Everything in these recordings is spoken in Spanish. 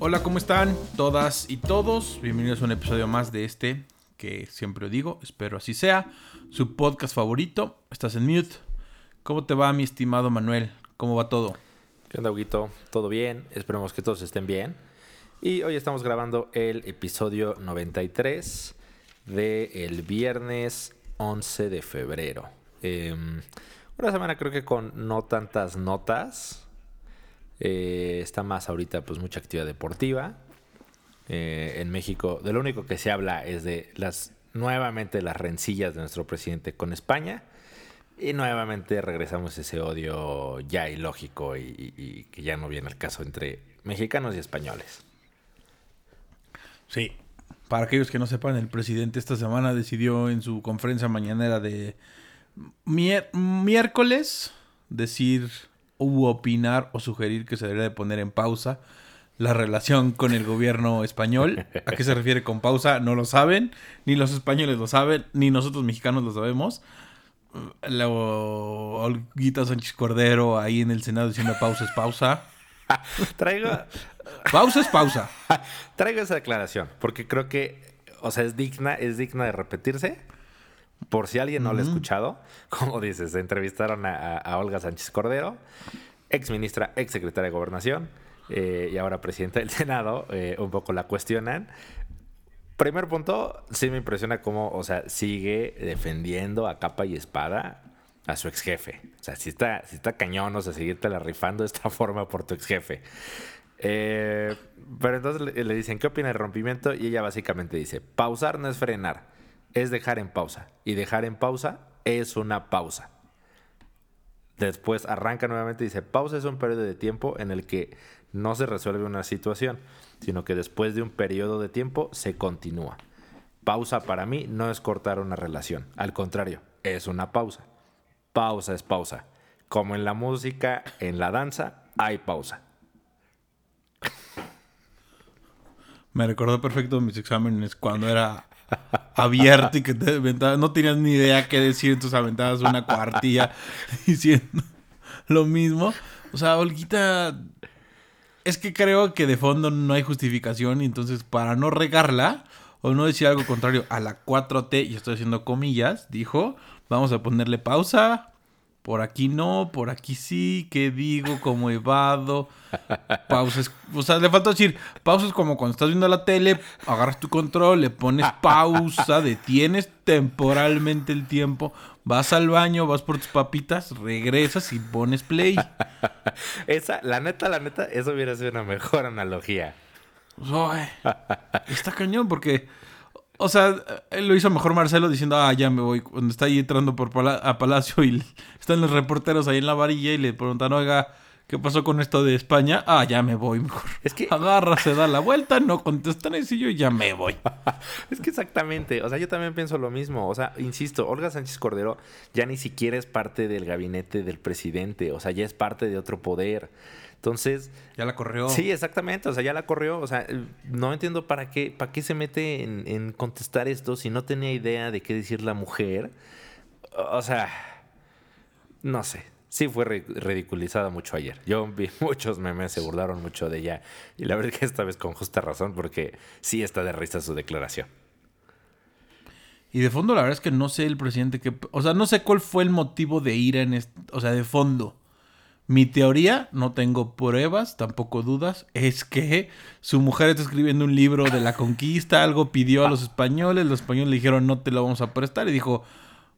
Hola, ¿cómo están todas y todos? Bienvenidos a un episodio más de este, que siempre digo, espero así sea, su podcast favorito. Estás en mute. ¿Cómo te va, mi estimado Manuel? ¿Cómo va todo? ¿Qué onda, Huguito? ¿Todo bien? Esperemos que todos estén bien. Y hoy estamos grabando el episodio 93 del viernes 11 de febrero. Em, una semana creo que con no tantas notas. Eh, está más ahorita pues mucha actividad deportiva. Eh, en México, de lo único que se habla es de las nuevamente las rencillas de nuestro presidente con España. Y nuevamente regresamos ese odio ya ilógico y, y que ya no viene al caso entre mexicanos y españoles. Sí. Para aquellos que no sepan, el presidente esta semana decidió en su conferencia mañanera de miércoles decir u opinar o sugerir que se debería de poner en pausa la relación con el gobierno español. ¿A qué se refiere con pausa? No lo saben, ni los españoles lo saben, ni nosotros mexicanos lo sabemos. La Olguita Sánchez Cordero ahí en el Senado diciendo pausa es pausa. Traigo. pausa es pausa. Traigo esa declaración, porque creo que, o sea, es digna, es digna de repetirse. Por si alguien no lo ha escuchado, como dices, entrevistaron a, Olga Sánchez Cordero, ex ministra, ex secretaria de Gobernación eh, y ahora presidenta del Senado. Eh, un poco la cuestionan. Primer punto, sí me impresiona cómo, o sea, sigue defendiendo a capa y espada a su ex jefe. O sea, si está, si está cañón, o sea, seguirte la rifando de esta forma por tu ex jefe. Eh, pero entonces le, le, dicen, ¿qué opina del rompimiento? Y ella básicamente dice, pausar no es frenar, es dejar en pausa. Y dejar en pausa es una pausa. Después arranca nuevamente y dice, pausa es un periodo de tiempo en el que no se resuelve una situación, sino que después de un periodo de tiempo se continúa. Pausa para mí no es cortar una relación, al contrario, es una pausa pausa es pausa. Como en la música, en la danza, hay pausa. Me recordó perfecto mis exámenes cuando era abierto y que te no tenías ni idea qué decir, entonces aventabas una cuartilla diciendo lo mismo. O sea, Olguita, es que creo que de fondo no hay justificación entonces para no regarla o no decir algo contrario a la 4T, y estoy haciendo comillas, dijo, Vamos a ponerle pausa. Por aquí no, por aquí sí. ¿Qué digo? Como evado. Pausas. O sea, le falta decir, pausas como cuando estás viendo la tele, agarras tu control, le pones pausa, detienes temporalmente el tiempo, vas al baño, vas por tus papitas, regresas y pones play. Esa, la neta, la neta, eso hubiera sido una mejor analogía. está cañón porque o sea, él lo hizo mejor Marcelo diciendo, ah, ya me voy. Cuando está ahí entrando por a Palacio y están los reporteros ahí en la varilla y le preguntan, oiga, ¿qué pasó con esto de España? Ah, ya me voy mejor. Es que agarra, se da la vuelta, no contestan y yo ya me voy. es que exactamente, o sea, yo también pienso lo mismo. O sea, insisto, Olga Sánchez Cordero ya ni siquiera es parte del gabinete del presidente, o sea, ya es parte de otro poder. Entonces. Ya la corrió. Sí, exactamente. O sea, ya la corrió. O sea, no entiendo para qué, para qué se mete en, contestar esto si no tenía idea de qué decir la mujer. O sea, no sé. Sí fue ridiculizada mucho ayer. Yo vi muchos memes, se burlaron mucho de ella. Y la verdad es que esta vez con justa razón, porque sí está de risa su declaración. Y de fondo, la verdad es que no sé el presidente que. O sea, no sé cuál fue el motivo de ir en. Este, o sea, de fondo. Mi teoría, no tengo pruebas, tampoco dudas, es que su mujer está escribiendo un libro de la conquista, algo pidió a los españoles, los españoles le dijeron no te lo vamos a prestar y dijo,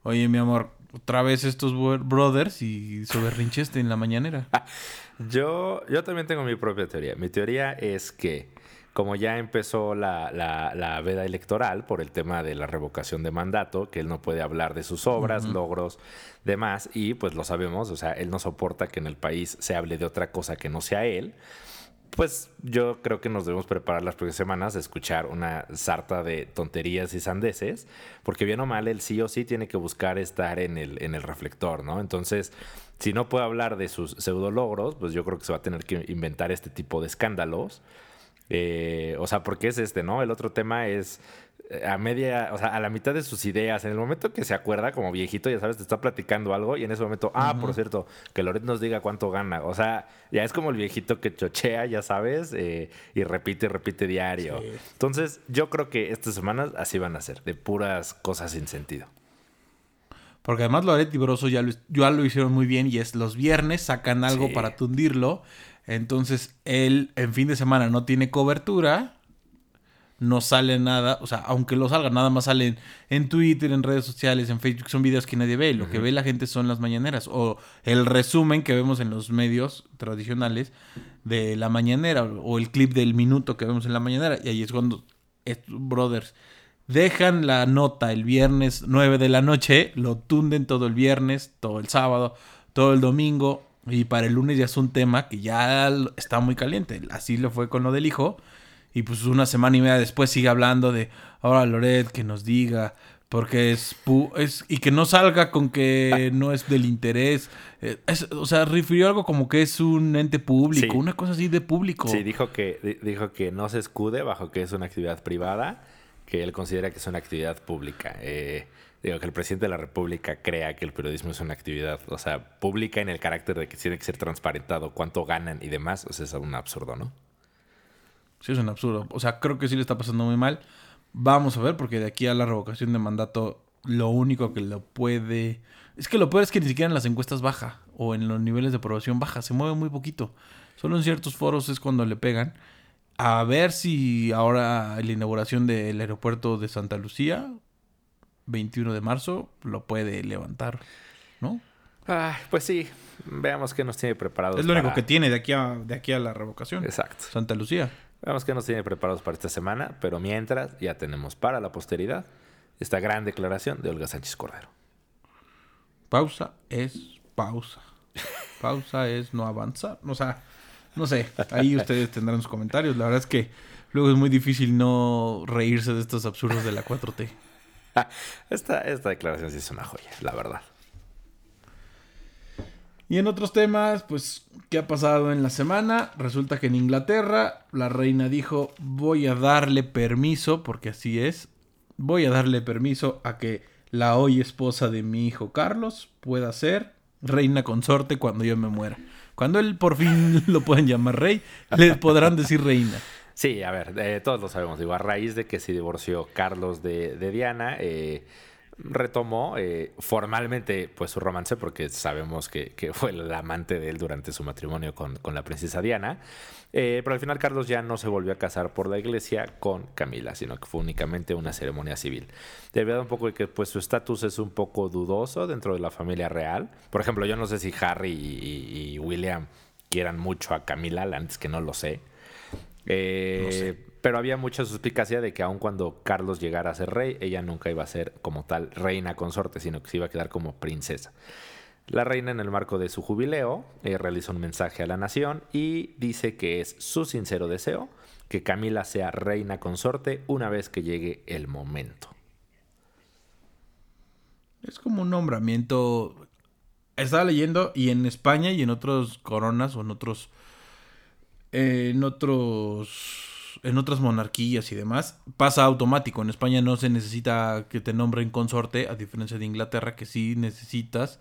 oye mi amor, otra vez estos brothers y sobre rincheste en la mañanera. yo, yo también tengo mi propia teoría. Mi teoría es que como ya empezó la, la, veda electoral por el tema de la revocación de mandato, que él no puede hablar de sus obras, logros, demás, y pues lo sabemos, o sea, él no soporta que en el país se hable de otra cosa que no sea él. Pues yo creo que nos debemos preparar las próximas semanas a escuchar una sarta de tonterías y sandeces, porque bien o mal, él sí o sí tiene que buscar estar en el, en el reflector, ¿no? Entonces, si no puede hablar de sus pseudo logros, pues yo creo que se va a tener que inventar este tipo de escándalos eh, o sea, porque es este, ¿no? El otro tema es a media, o sea, a la mitad de sus ideas, en el momento que se acuerda, como viejito, ya sabes, te está platicando algo y en ese momento, ah, por cierto, que Loret nos diga cuánto gana. O sea, ya es como el viejito que chochea, ya sabes, eh, y repite y repite diario. Entonces, yo creo que estas semanas así van a ser, de puras cosas sin sentido. Porque además Loret y Broso ya lo, ya lo hicieron muy bien y es los viernes sacan algo para tundirlo. Entonces él en fin de semana no tiene cobertura no sale nada, o sea, aunque lo salga, nada más salen en Twitter, en redes sociales, en Facebook, son videos que nadie ve, lo que ve la gente son las mañaneras o el resumen que vemos en los medios tradicionales de la mañanera o el clip del minuto que vemos en la mañanera y ahí es cuando estos brothers dejan la nota el viernes 9 de la noche, lo tunden todo el viernes, todo el sábado, todo el domingo y para el lunes ya es un tema que ya está muy caliente, así lo fue con lo del hijo y pues una semana y media después sigue hablando de, ahora Loret, que nos diga, porque es, es y que no salga con que no es del interés. Eh, o sea, refirió algo como que es un ente público, una cosa así de público. Sí, dijo que, dijo que no se escude bajo que es una actividad privada, que él considera que es una actividad pública. Eh, digo, que el presidente de la República crea que el periodismo es una actividad, o sea, pública en el carácter de que tiene que ser transparentado cuánto ganan y demás, o sea, es un absurdo, ¿no? Sí, es un absurdo. O sea, creo que sí le está pasando muy mal. Vamos a ver, porque de aquí a la revocación de mandato, lo único que lo puede. Es que lo peor es que ni siquiera en las encuestas baja. O en los niveles de aprobación baja. Se mueve muy poquito. Solo en ciertos foros es cuando le pegan. A ver si ahora la inauguración del aeropuerto de Santa Lucía, 21 de marzo, lo puede levantar. ¿No? pues sí, veamos qué nos tiene preparado. Es lo único que tiene de aquí, a, de aquí a la revocación. Exacto. Santa Lucía. Veamos qué nos tiene preparados para esta semana, pero mientras ya tenemos para la posteridad esta gran declaración de Olga Sánchez Cordero. Pausa es pausa. Pausa es no avanzar. O sea, no sé, ahí ustedes tendrán sus comentarios. La verdad es que luego es muy difícil no reírse de estos absurdos de la 4T. Esta, esta declaración sí es una joya, la verdad. Y en otros temas, pues, ¿qué ha pasado en la semana? Resulta que en Inglaterra la reina dijo, voy a darle permiso, porque así es, voy a darle permiso a que la hoy esposa de mi hijo Carlos pueda ser reina consorte cuando yo me muera. Cuando él por fin lo pueden llamar rey, le podrán decir reina. Sí, a ver, eh, todos lo sabemos. Digo, a raíz de que se divorció Carlos de, de Diana, eh, retomó eh, formalmente pues su romance porque sabemos que, fue el amante de él durante su matrimonio con, la princesa Diana. Eh, pero al final Carlos ya no se volvió a casar por la iglesia con Camila, sino que fue únicamente una ceremonia civil. Debido un poco de que pues su estatus es un poco dudoso dentro de la familia real. Por ejemplo, yo no sé si Harry y, William quieran mucho a Camila, antes que no lo sé. Eh, no sé. Pero había mucha suspicacia de que aun cuando Carlos llegara a ser rey, ella nunca iba a ser como tal reina consorte, sino que se iba a quedar como princesa. La reina en el marco de su jubileo eh, realizó un mensaje a la nación y dice que es su sincero deseo que Camila sea reina consorte una vez que llegue el momento. Es como un nombramiento. Estaba leyendo y en España y en otros coronas o en otros eh, en otros en otras monarquías y demás, pasa automático. En España no se necesita que te nombren consorte, a diferencia de Inglaterra, que sí necesitas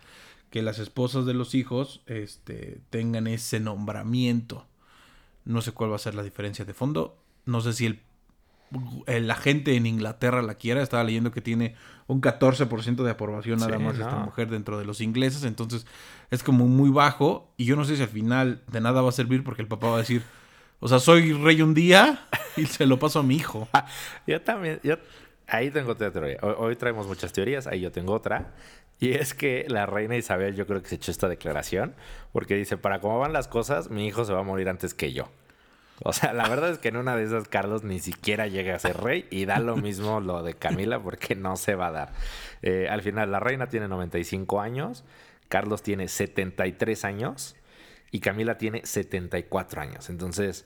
que las esposas de los hijos este, tengan ese nombramiento. No sé cuál va a ser la diferencia de fondo. No sé si el, la gente en Inglaterra la quiera. Estaba leyendo que tiene un 14% de aprobación nada más esta mujer dentro de los ingleses. Entonces es como muy bajo. Y yo no sé si al final de nada va a servir porque el papá va a decir o sea, soy rey un día y se lo paso a mi hijo. yo también, yo ahí tengo otra teoría. Hoy, traemos muchas teorías, ahí yo tengo otra. Y es que la reina Isabel yo creo que se echó esta declaración porque dice, para cómo van las cosas, mi hijo se va a morir antes que yo. O sea, la verdad es que en una de esas Carlos ni siquiera llega a ser rey y da lo mismo lo de Camila porque no se va a dar. Eh, al final, la reina tiene 95 años, Carlos tiene 73 años y Camila tiene 74 años. Entonces,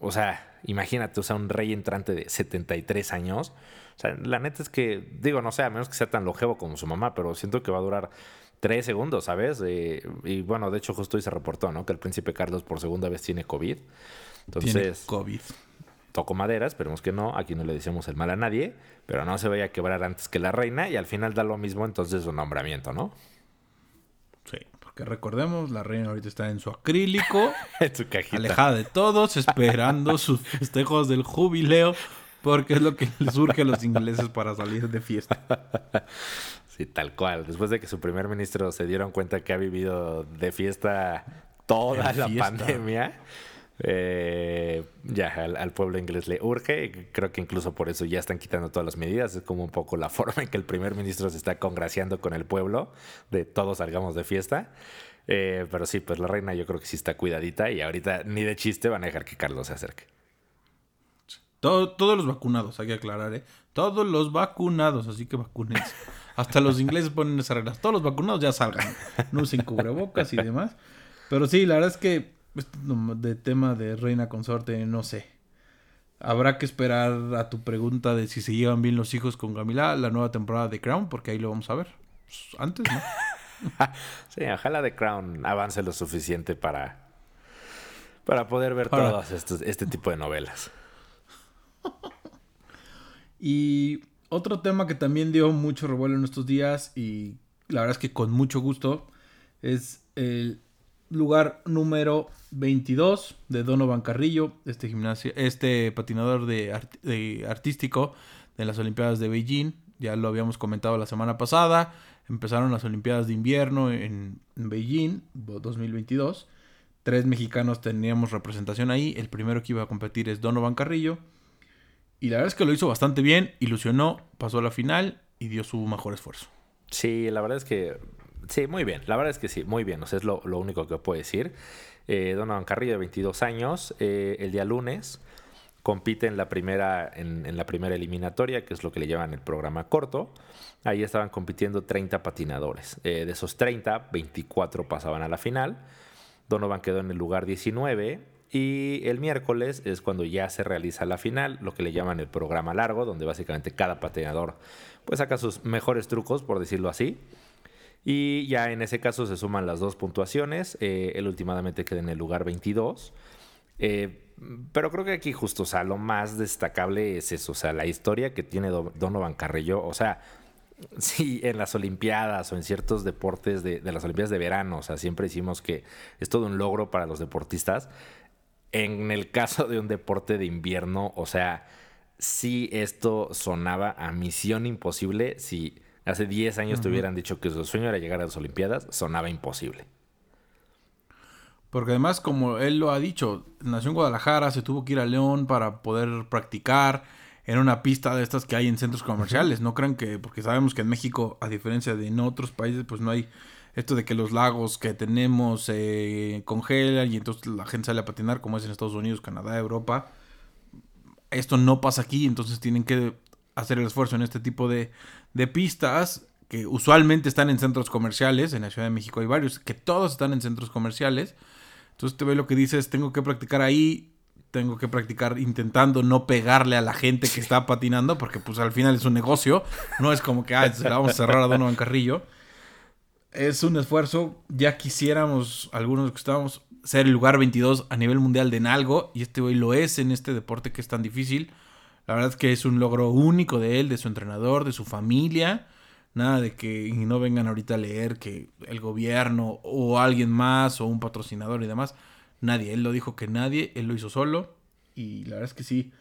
o sea, imagínate, o sea, un rey entrante de 73 años. O sea, la neta es que, digo, no sé, a menos que sea tan longevo como su mamá, pero siento que va a durar tres segundos, ¿sabes? Eh, y bueno, de hecho, justo hoy se reportó, ¿no? Que el príncipe Carlos por segunda vez tiene COVID. Entonces. COVID. toco madera, esperemos que no, aquí no le decimos el mal a nadie, pero no se vaya a quebrar antes que la reina y al final da lo mismo entonces su nombramiento, ¿no? Sí, porque recordemos, la reina ahorita está en su acrílico, en su cajita. alejada de todos, esperando sus festejos del jubileo, porque es lo que les surge a los ingleses para salir de fiesta. Sí, tal cual. Después de que su primer ministro se dieron cuenta que ha vivido de fiesta toda la fiesta. pandemia, eh, ya al, pueblo inglés le urge. Creo que incluso por eso ya están quitando todas las medidas. Es como un poco la forma en que el primer ministro se está congraciando con el pueblo de todos salgamos de fiesta. Eh, pero sí, pues la reina yo creo que sí está cuidadita y ahorita ni de chiste van a dejar que Carlos se acerque. Todo- todos los vacunados, hay que aclarar, ¿eh? Todos los vacunados, así que vacúnense. Hasta los ingleses ponen esas reglas. Todos los vacunados ya salgan. No usen cubrebocas y demás. Pero sí, la verdad es que de tema de reina consorte, no sé. Habrá que esperar a tu pregunta de si se llevan bien los hijos con Camila, la nueva temporada de Crown, porque ahí lo vamos a ver. Pues, Antes, ¿no? Sí, ojalá The Crown avance lo suficiente para, para poder ver Para- todos estos, este tipo de novelas. Y otro tema que también dio mucho revuelo en estos días y la verdad es que con mucho gusto es el lugar número 22 de Donovan Carrillo, este gimnasio, este patinador de, art- de artístico de las Olimpiadas de Beijing. Ya lo habíamos comentado la semana pasada. Empezaron las Olimpiadas de invierno en, Beijing 2022. Tres mexicanos teníamos representación ahí. El primero que iba a competir es Donovan Carrillo. Y la verdad es que lo hizo bastante bien, ilusionó, pasó a la final y dio su mejor esfuerzo. Sí, la verdad es que sí, muy bien. La verdad es que sí, muy bien. O es lo, lo único que puedo decir. Eh, Donovan Carrillo, de 22 años, eh, el día lunes compite en la primera en, la primera eliminatoria, que es lo que le llaman el programa corto. Ahí estaban compitiendo 30 patinadores. Eh, de esos 30, 24 pasaban a la final. Donovan quedó en el lugar 19 y el miércoles es cuando ya se realiza la final, lo que le llaman el programa largo, donde básicamente cada patinador pues saca sus mejores trucos, por decirlo así. Y ya en ese caso se suman las dos puntuaciones. Eh, él últimamente queda en el lugar 22. Eh, pero creo que aquí justo, o sea, lo más destacable es eso, o sea, la historia que tiene Do- Donovan Carrillo, o sea, sí, en las Olimpiadas o en ciertos deportes de, de las Olimpiadas de verano, o sea, siempre decimos que es todo un logro para los deportistas. En el caso de un deporte de invierno, o sea, sí esto sonaba a misión imposible. Si hace 10 años te hubieran dicho que su sueño era llegar a las Olimpiadas, sonaba imposible. Porque además, como él lo ha dicho, nació en Guadalajara, se tuvo que ir a León para poder practicar en una pista de estas que hay en centros comerciales. No crean que, porque sabemos que en México, a diferencia de en otros países, pues no hay esto de que los lagos que tenemos se congelan y entonces la gente sale a patinar, como es en Estados Unidos, Canadá, Europa. Esto no pasa aquí, entonces tienen que hacer el esfuerzo en este tipo de, de pistas que usualmente están en centros comerciales. En la Ciudad de México hay varios que todos están en centros comerciales. Entonces te ve lo que dices, tengo que practicar ahí, tengo que practicar intentando no pegarle a la gente que está patinando, porque pues al final es un negocio, no es como que, ah, se la vamos a cerrar a Donovan Carrillo. Es un esfuerzo, ya quisiéramos algunos que estábamos ser el lugar 22 a nivel mundial de en algo, y este güey lo es en este deporte que es tan difícil. La verdad es que es un logro único de él, de su entrenador, de su familia. Nada de que no vengan ahorita a leer que el gobierno o alguien más o un patrocinador y demás. Nadie. Él lo dijo que nadie. Él lo hizo solo. Y la verdad es que sí.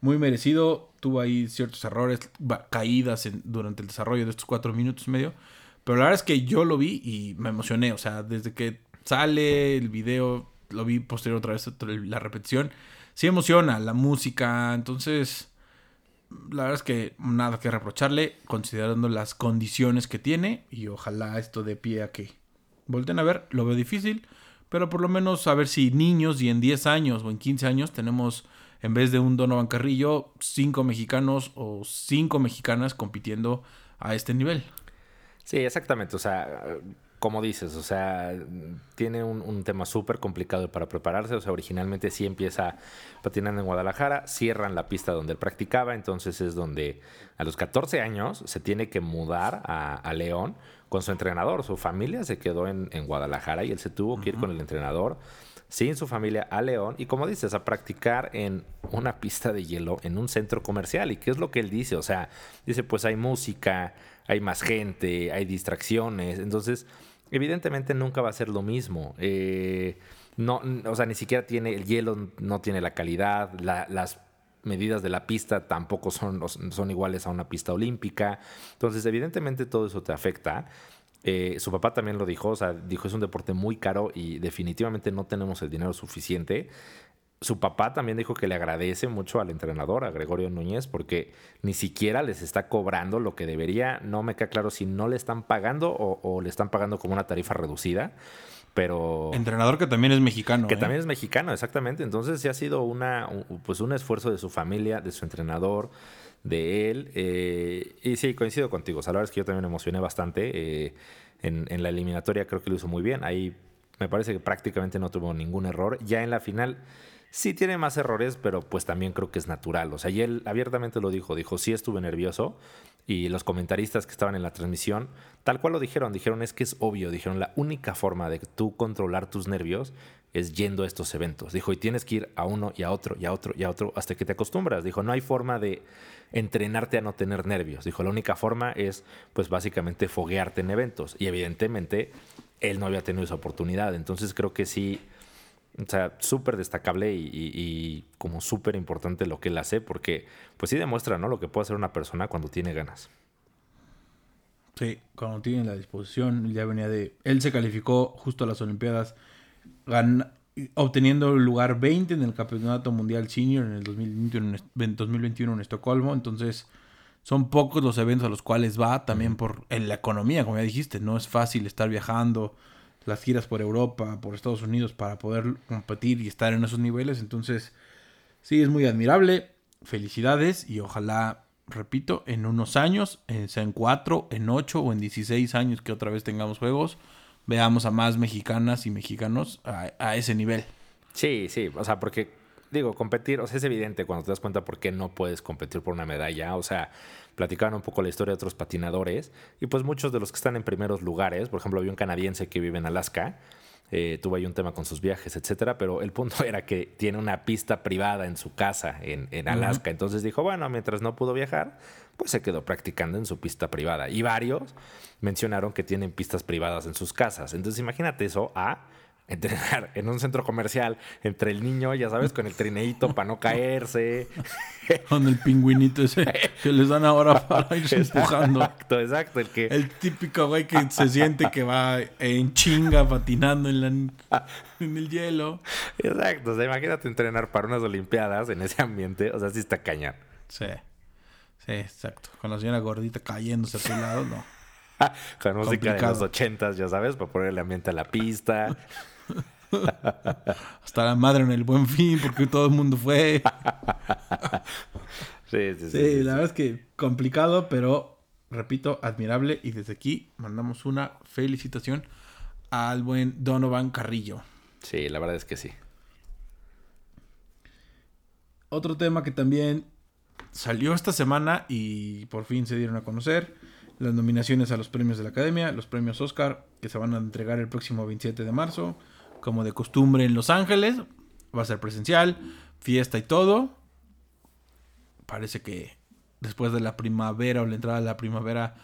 Muy merecido. Tuvo ahí ciertos errores, caídas en- durante el desarrollo de estos cuatro minutos y medio. Pero la verdad es que yo lo vi y me emocioné. O sea, desde que sale el video, lo vi posterior otra vez la repetición. Sí emociona la música. Entonces, la verdad es que nada que reprocharle, considerando las condiciones que tiene. Y ojalá esto dé pie a que volten a ver. Lo veo difícil, pero por lo menos a ver si niños y en 10 años o en 15 años tenemos, en vez de un Donovan Carrillo, 5 mexicanos o 5 mexicanas compitiendo a este nivel. Sí, exactamente. O sea, como dices, o sea, tiene un, un tema súper complicado para prepararse. O sea, originalmente sí empieza patinando en Guadalajara, cierran la pista donde él practicaba, entonces es donde a los 14 años se tiene que mudar a, a León con su entrenador. Su familia se quedó en, en Guadalajara y él se tuvo que ir con el entrenador. sin su familia a León y como dices, a practicar en una pista de hielo en un centro comercial. ¿Y qué es lo que él dice? O sea, dice, pues hay música, hay más gente, hay distracciones. Entonces, evidentemente nunca va a ser lo mismo. Eh, no, o sea, ni siquiera tiene el hielo, no tiene la calidad, las medidas de la pista tampoco son, son iguales a una pista olímpica. Entonces, evidentemente todo eso te afecta. Eh, su papá también lo dijo, o sea, dijo es un deporte muy caro y definitivamente no tenemos el dinero suficiente. Su papá también dijo que le agradece mucho al entrenador, a Gregorio Núñez, porque ni siquiera les está cobrando lo que debería. No me queda claro si no le están pagando o, le están pagando como una tarifa reducida. Pero. Entrenador que también es mexicano. Que ¿eh? también es mexicano, exactamente. Entonces sí ha sido una, un, pues un esfuerzo de su familia, de su entrenador, de él. Eh, y sí, coincido contigo. O sea, la verdad es que yo también me emocioné bastante. Eh, en, en, la eliminatoria creo que lo hizo muy bien. Ahí me parece que prácticamente no tuvo ningún error. Ya en la final sí tiene más errores, pero pues también creo que es natural. O sea, y él abiertamente lo dijo. Dijo, sí estuve nervioso. Y los comentaristas que estaban en la transmisión, tal cual lo dijeron. Dijeron, es que es obvio. Dijeron, la única forma de tú controlar tus nervios es yendo a estos eventos. Dijo, y tienes que ir a uno y a otro y a otro y a otro hasta que te acostumbras. Dijo, no hay forma de entrenarte a no tener nervios. Dijo, la única forma es, pues básicamente, foguearte en eventos. Y evidentemente, él no había tenido esa oportunidad. Entonces creo que sí, o sea, súper destacable y, como súper importante lo que él hace, porque pues sí demuestra, ¿no? Lo que puede hacer una persona cuando tiene ganas. Sí, cuando tiene la disposición, ya venía de... Él se calificó justo a las Olimpiadas obteniendo el lugar 20 en el Campeonato Mundial Senior en el 2021, 2021 en Estocolmo. Entonces, son pocos los eventos a los cuales va, también por en la economía, como ya dijiste. No es fácil estar viajando, las giras por Europa, por Estados Unidos, para poder competir y estar en esos niveles. Entonces, sí, es muy admirable. Felicidades y ojalá, repito, en unos años, sea en 4, en 8 o en 16 años que otra vez tengamos juegos veamos a más mexicanas y mexicanos a, ese nivel. Sí, sí, o sea, porque digo, competir, o sea, es evidente cuando te das cuenta por qué no puedes competir por una medalla, o sea, platicaban un poco la historia de otros patinadores y pues muchos de los que están en primeros lugares, por ejemplo, había un canadiense que vive en Alaska, eh, tuvo ahí un tema con sus viajes, etcétera, pero el punto era que tiene una pista privada en su casa en, en Alaska, entonces dijo, bueno, mientras no pudo viajar, pues se quedó practicando en su pista privada y varios mencionaron que tienen pistas privadas en sus casas. Entonces imagínate eso a entrenar en un centro comercial entre el niño, ya sabes, con el trineito para no caerse. Con el pingüinito ese que les dan ahora para irse empujando. Exacto, exacto. El, que... el típico güey que se siente que va en chinga patinando en, la, en el hielo. Exacto. O sea, imagínate entrenar para unas Olimpiadas en ese ambiente. O sea, sí está cañón. Sí. Sí, exacto. Con la señora gordita cayéndose a tu lado, no. Con música de los ochentas, ya sabes, para ponerle ambiente a la pista. Hasta la madre en el buen fin, porque todo el mundo fue. sí, sí, sí, sí, la verdad es que complicado, pero repito, admirable. Y desde aquí mandamos una felicitación al buen Donovan Carrillo. Sí, la verdad es que sí. Otro tema que también salió esta semana y por fin se dieron a conocer las nominaciones a los premios de la Academia, los premios Oscar, que se van a entregar el próximo 27 de marzo, como de costumbre en Los Ángeles. Va a ser presencial, fiesta y todo. Parece que después de la primavera o la entrada de la primavera,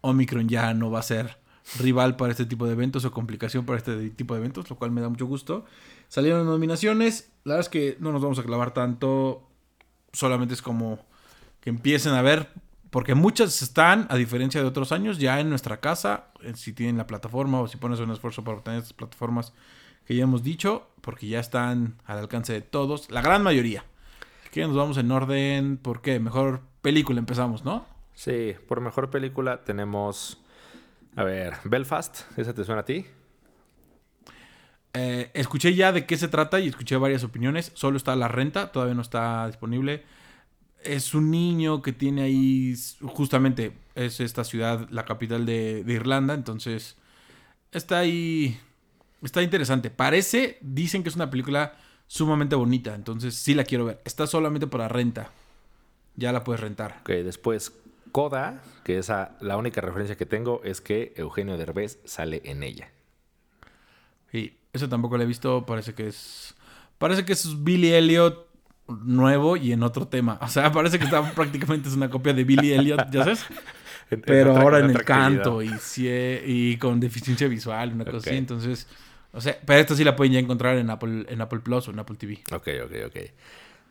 Omicron ya no va a ser rival para este tipo de eventos o complicación para este tipo de eventos, lo cual me da mucho gusto. Salieron nominaciones, la verdad es que no nos vamos a clavar tanto, solamente es como que empiecen a ver porque muchas están, a diferencia de otros años, ya en nuestra casa, eh, si tienen la plataforma o si pones un esfuerzo para obtener estas plataformas que ya hemos dicho, porque ya están al alcance de todos, la gran mayoría. que nos vamos en orden, ¿por qué? Mejor película empezamos, ¿no? Sí, por mejor película tenemos, a ver, Belfast, ¿esa te suena a ti? Eh, escuché ya de qué se trata y escuché varias opiniones, solo está la renta, todavía no está disponible es un niño que tiene ahí, justamente es esta ciudad, la capital de, Irlanda, entonces está ahí, está interesante. Parece, dicen que es una película sumamente bonita, entonces sí la quiero ver. Está solamente para renta, ya la puedes rentar. Ok, después Coda, que esa, la única referencia que tengo es que Eugenio Derbez sale en ella. Sí, Esa tampoco la he visto. Parece que es. Parece que es Billy Elliot nuevo y en otro tema. O sea, parece que está prácticamente es una copia de Billy Elliot, ¿ya sabes? En Pero ahora en el canto y, con deficiencia visual, una cosa así. Entonces, o sea, pero esta sí la pueden ya encontrar en Apple, en Apple Plus o en Apple TV. Ok, ok, ok.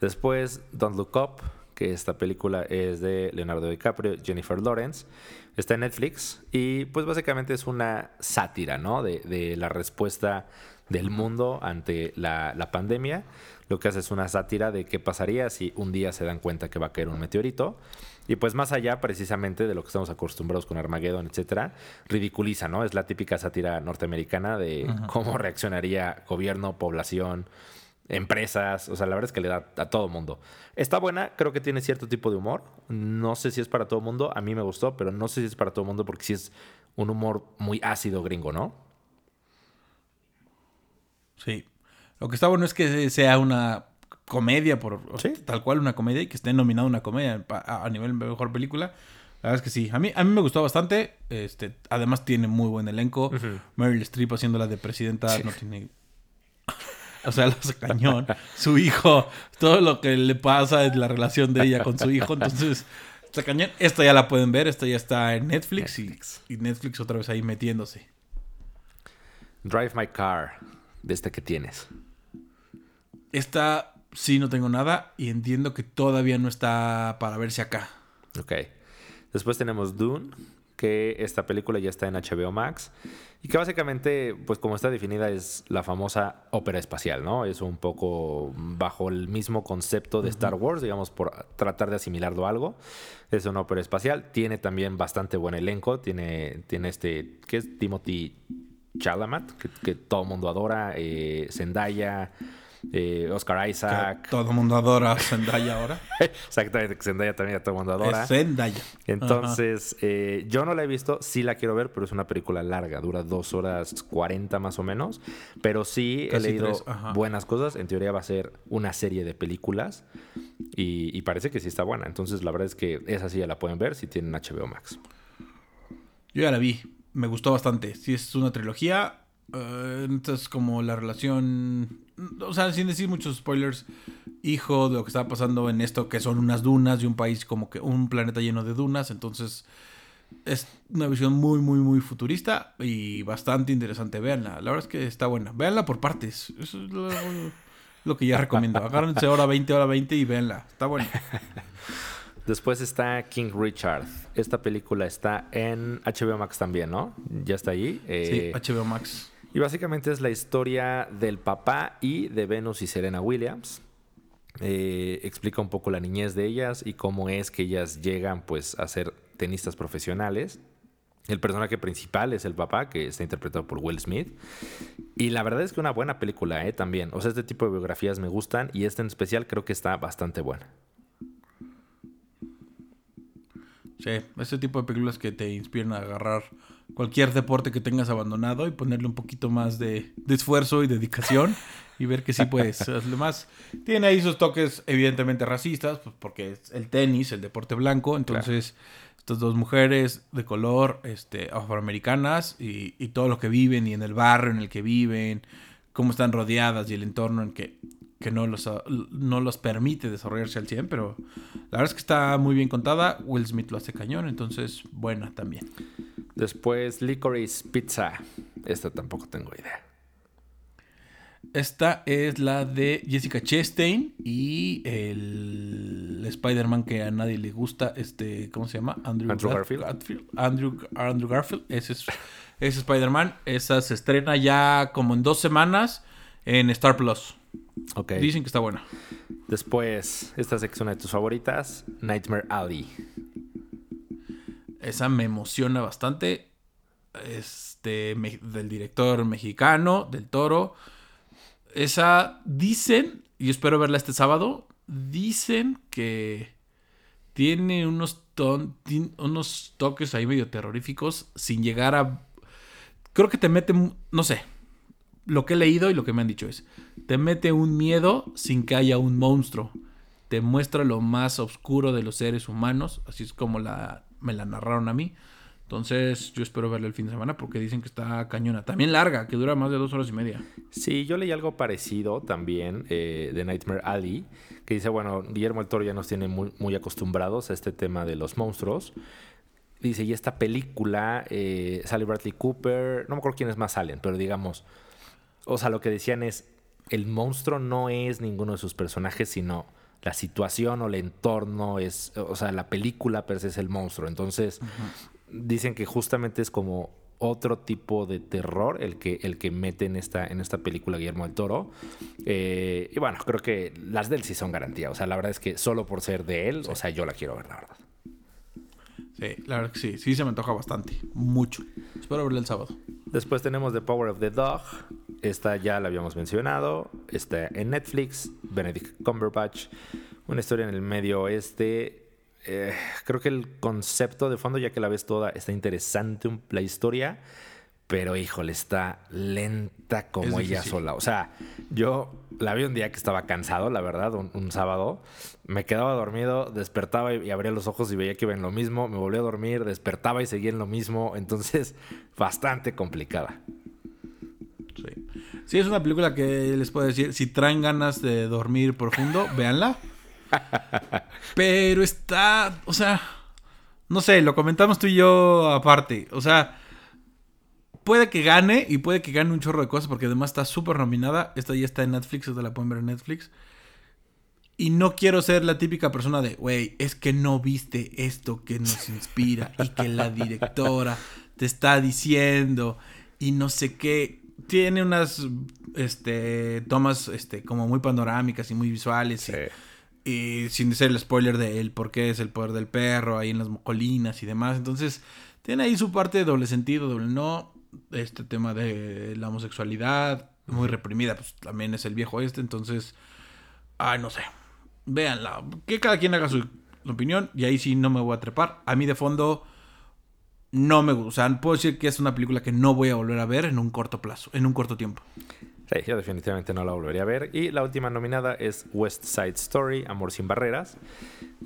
Después, Don't Look Up, que esta película es de Leonardo DiCaprio, Jennifer Lawrence. Está en Netflix y pues básicamente es una sátira, ¿no? De, la respuesta del mundo ante la, la pandemia. Lo que hace es una sátira de qué pasaría si un día se dan cuenta que va a caer un meteorito. Y pues más allá precisamente de lo que estamos acostumbrados con Armageddon, etcétera, ridiculiza, ¿no? Es la típica sátira norteamericana de cómo reaccionaría gobierno, población, empresas, o sea, la verdad es que le da a todo mundo. Está buena, creo que tiene cierto tipo de humor. No sé si es para todo mundo, a mí me gustó, pero no sé si es para todo mundo porque sí es un humor muy ácido gringo, ¿no? Sí. Lo que está bueno es que sea una comedia, por Sí. tal cual una comedia, y que esté nominada una comedia a, nivel mejor película. La verdad es que sí. A mí, a mí me gustó bastante. Este, además tiene muy buen elenco. Meryl Streep haciéndola de presidenta no tiene... O sea, lo hace cañón. Su hijo, todo lo que le pasa es la relación de ella con su hijo. Entonces, está cañón. Esta ya la pueden ver. Esta ya está en Netflix, y- Netflix. Y, Netflix otra vez ahí metiéndose. Drive My Car, de este que tienes. Esta sí no tengo nada y entiendo que todavía no está para verse acá. Ok. Después tenemos Dune, que esta película ya está en HBO Max y que básicamente, pues como está definida, es la famosa ópera espacial, ¿no? Es un poco bajo el mismo concepto de Star Wars, digamos, por tratar de asimilarlo a algo. Es una ópera espacial. Tiene también bastante buen elenco. Tiene, tiene este, que es Timothy Chalamet, que, que todo el mundo adora. eh, Zendaya, eh, Oscar Isaac. Que todo el mundo adora a Zendaya ahora. Exactamente, que Zendaya también a todo el mundo adora. Es Zendaya. Entonces, eh, yo no la he visto, sí la quiero ver, pero es una película larga, dura dos horas 40 más o menos. Pero sí Casi he leído tres, buenas cosas. En teoría va a ser una serie de películas y, y parece que sí está buena. Entonces, la verdad es que esa sí ya la pueden ver si tienen HBO Max. Yo ya la vi. Me gustó bastante. Si es una trilogía, eh, entonces como la relación... O sea, sin decir muchos spoilers, hijo de lo que está pasando en esto, que son unas dunas y un país como que un planeta lleno de dunas. Entonces es una visión muy, muy, muy futurista y bastante interesante. Véanla. La verdad es que está buena. Véanla por partes. Eso es lo, lo que ya recomiendo. Agárrense hora 20, hora 20 y véanla. Está buena. Después está King Richard. Esta película está en HBO Max también, ¿no? Ya está ahí. Eh, Sí, HBO Max. Y básicamente es la historia del papá y de Venus y Serena Williams. Eh, explica un poco la niñez de ellas y cómo es que ellas llegan pues a ser tenistas profesionales. El personaje principal es el papá, que está interpretado por Will Smith. Y la verdad es que una buena película, ¿eh? También. O sea, este tipo de biografías me gustan y esta en especial creo que está bastante buena. Sí, ese tipo de películas que te inspiran a agarrar cualquier deporte que tengas abandonado y ponerle un poquito más de, de esfuerzo y dedicación y ver que sí puedes. Además, tiene ahí sus toques evidentemente racistas, pues porque es el tenis, el deporte blanco, entonces estas dos mujeres de color este, afroamericanas y, y todo lo que viven y en el barrio en el que viven, cómo están rodeadas y el entorno en que, que no, los, no los permite desarrollarse al 100, pero la verdad es que está muy bien contada. Will Smith lo hace cañón, entonces buena también. Después Licorice Pizza. Esta tampoco tengo idea. Esta es la de Jessica Chastain y el Spider-Man que a nadie le gusta, este, ¿cómo se llama? Andrew Garfield. Andrew, Andrew Garfield, ese es, ese es Spider-Man. Esa se estrena ya como en dos semanas en Star Plus. Dicen que está buena. Después, esta es una de tus favoritas, Nightmare Alley. Esa me emociona bastante. Este, me- del director mexicano, del toro. Esa, dicen, y espero verla este sábado, dicen que tiene unos, ton- tin- unos toques ahí medio terroríficos sin llegar a... Creo que te mete, no sé, lo que he leído y lo que me han dicho es, te mete un miedo sin que haya un monstruo. Te muestra lo más oscuro de los seres humanos, así es como me la narraron a mí. Entonces, yo espero verla el fin de semana porque dicen que está cañona. También larga, que dura más de dos horas y media. Sí, yo leí algo parecido también eh, de Nightmare Alley, que dice, bueno, Guillermo el Toro ya nos tiene muy, muy acostumbrados a este tema de los monstruos. Dice, y esta película, eh, sale Bradley Cooper, no me acuerdo quiénes más salen, pero digamos, o sea, lo que decían es, el monstruo no es ninguno de sus personajes, sino la situación o el entorno es, o sea, la película per se es el monstruo. Entonces, dicen que justamente es como otro tipo de terror el que, el que mete en esta, en esta película Guillermo del Toro. Eh, y bueno, creo que las de él sí son garantía. O sea, la verdad es que solo por ser de él, o sea, yo la quiero ver, la verdad. Sí, la verdad que sí. Sí se me antoja bastante. Mucho. Espero verla el sábado. Después tenemos The Power of the Dog. Esta ya la habíamos mencionado. Está en Netflix. Benedict Cumberbatch. Una historia en el medio oeste. Eh, creo que el concepto de fondo, ya que la ves toda, está interesante la historia. Pero híjole, está lenta como ella sola. O sea, yo la vi un día que estaba cansado, la verdad, un, sábado. Me quedaba dormido, despertaba y, abría los ojos y veía que iba en lo mismo. Me volví a dormir, despertaba y seguía en lo mismo. Entonces, bastante complicada. Sí. sí, es una película que les puedo decir, si traen ganas de dormir profundo, véanla. Pero está, o sea, no sé, lo comentamos tú y yo aparte. O sea puede que gane y puede que gane un chorro de cosas porque además está súper nominada. Esta ya está en Netflix, ustedes la pueden ver en Netflix. Y no quiero ser la típica persona de, güey, es que no viste esto que nos inspira y que la directora te está diciendo y no sé qué. Tiene unas este, tomas este, como muy panorámicas y muy visuales. Y, y, sin ser el spoiler de él, por qué es el poder del perro ahí en las colinas y demás. Entonces, tiene ahí su parte de doble sentido, doble no este tema de la homosexualidad, muy reprimida, pues también es el viejo este, entonces, ay, no sé, véanla, que cada quien haga su, opinión y ahí sí no me voy a trepar. A mí de fondo no me gusta, o sea, puedo decir que es una película que no voy a volver a ver en un corto plazo, en un corto tiempo. Sí, yo definitivamente no la volvería a ver. Y la última nominada es West Side Story, Amor sin Barreras.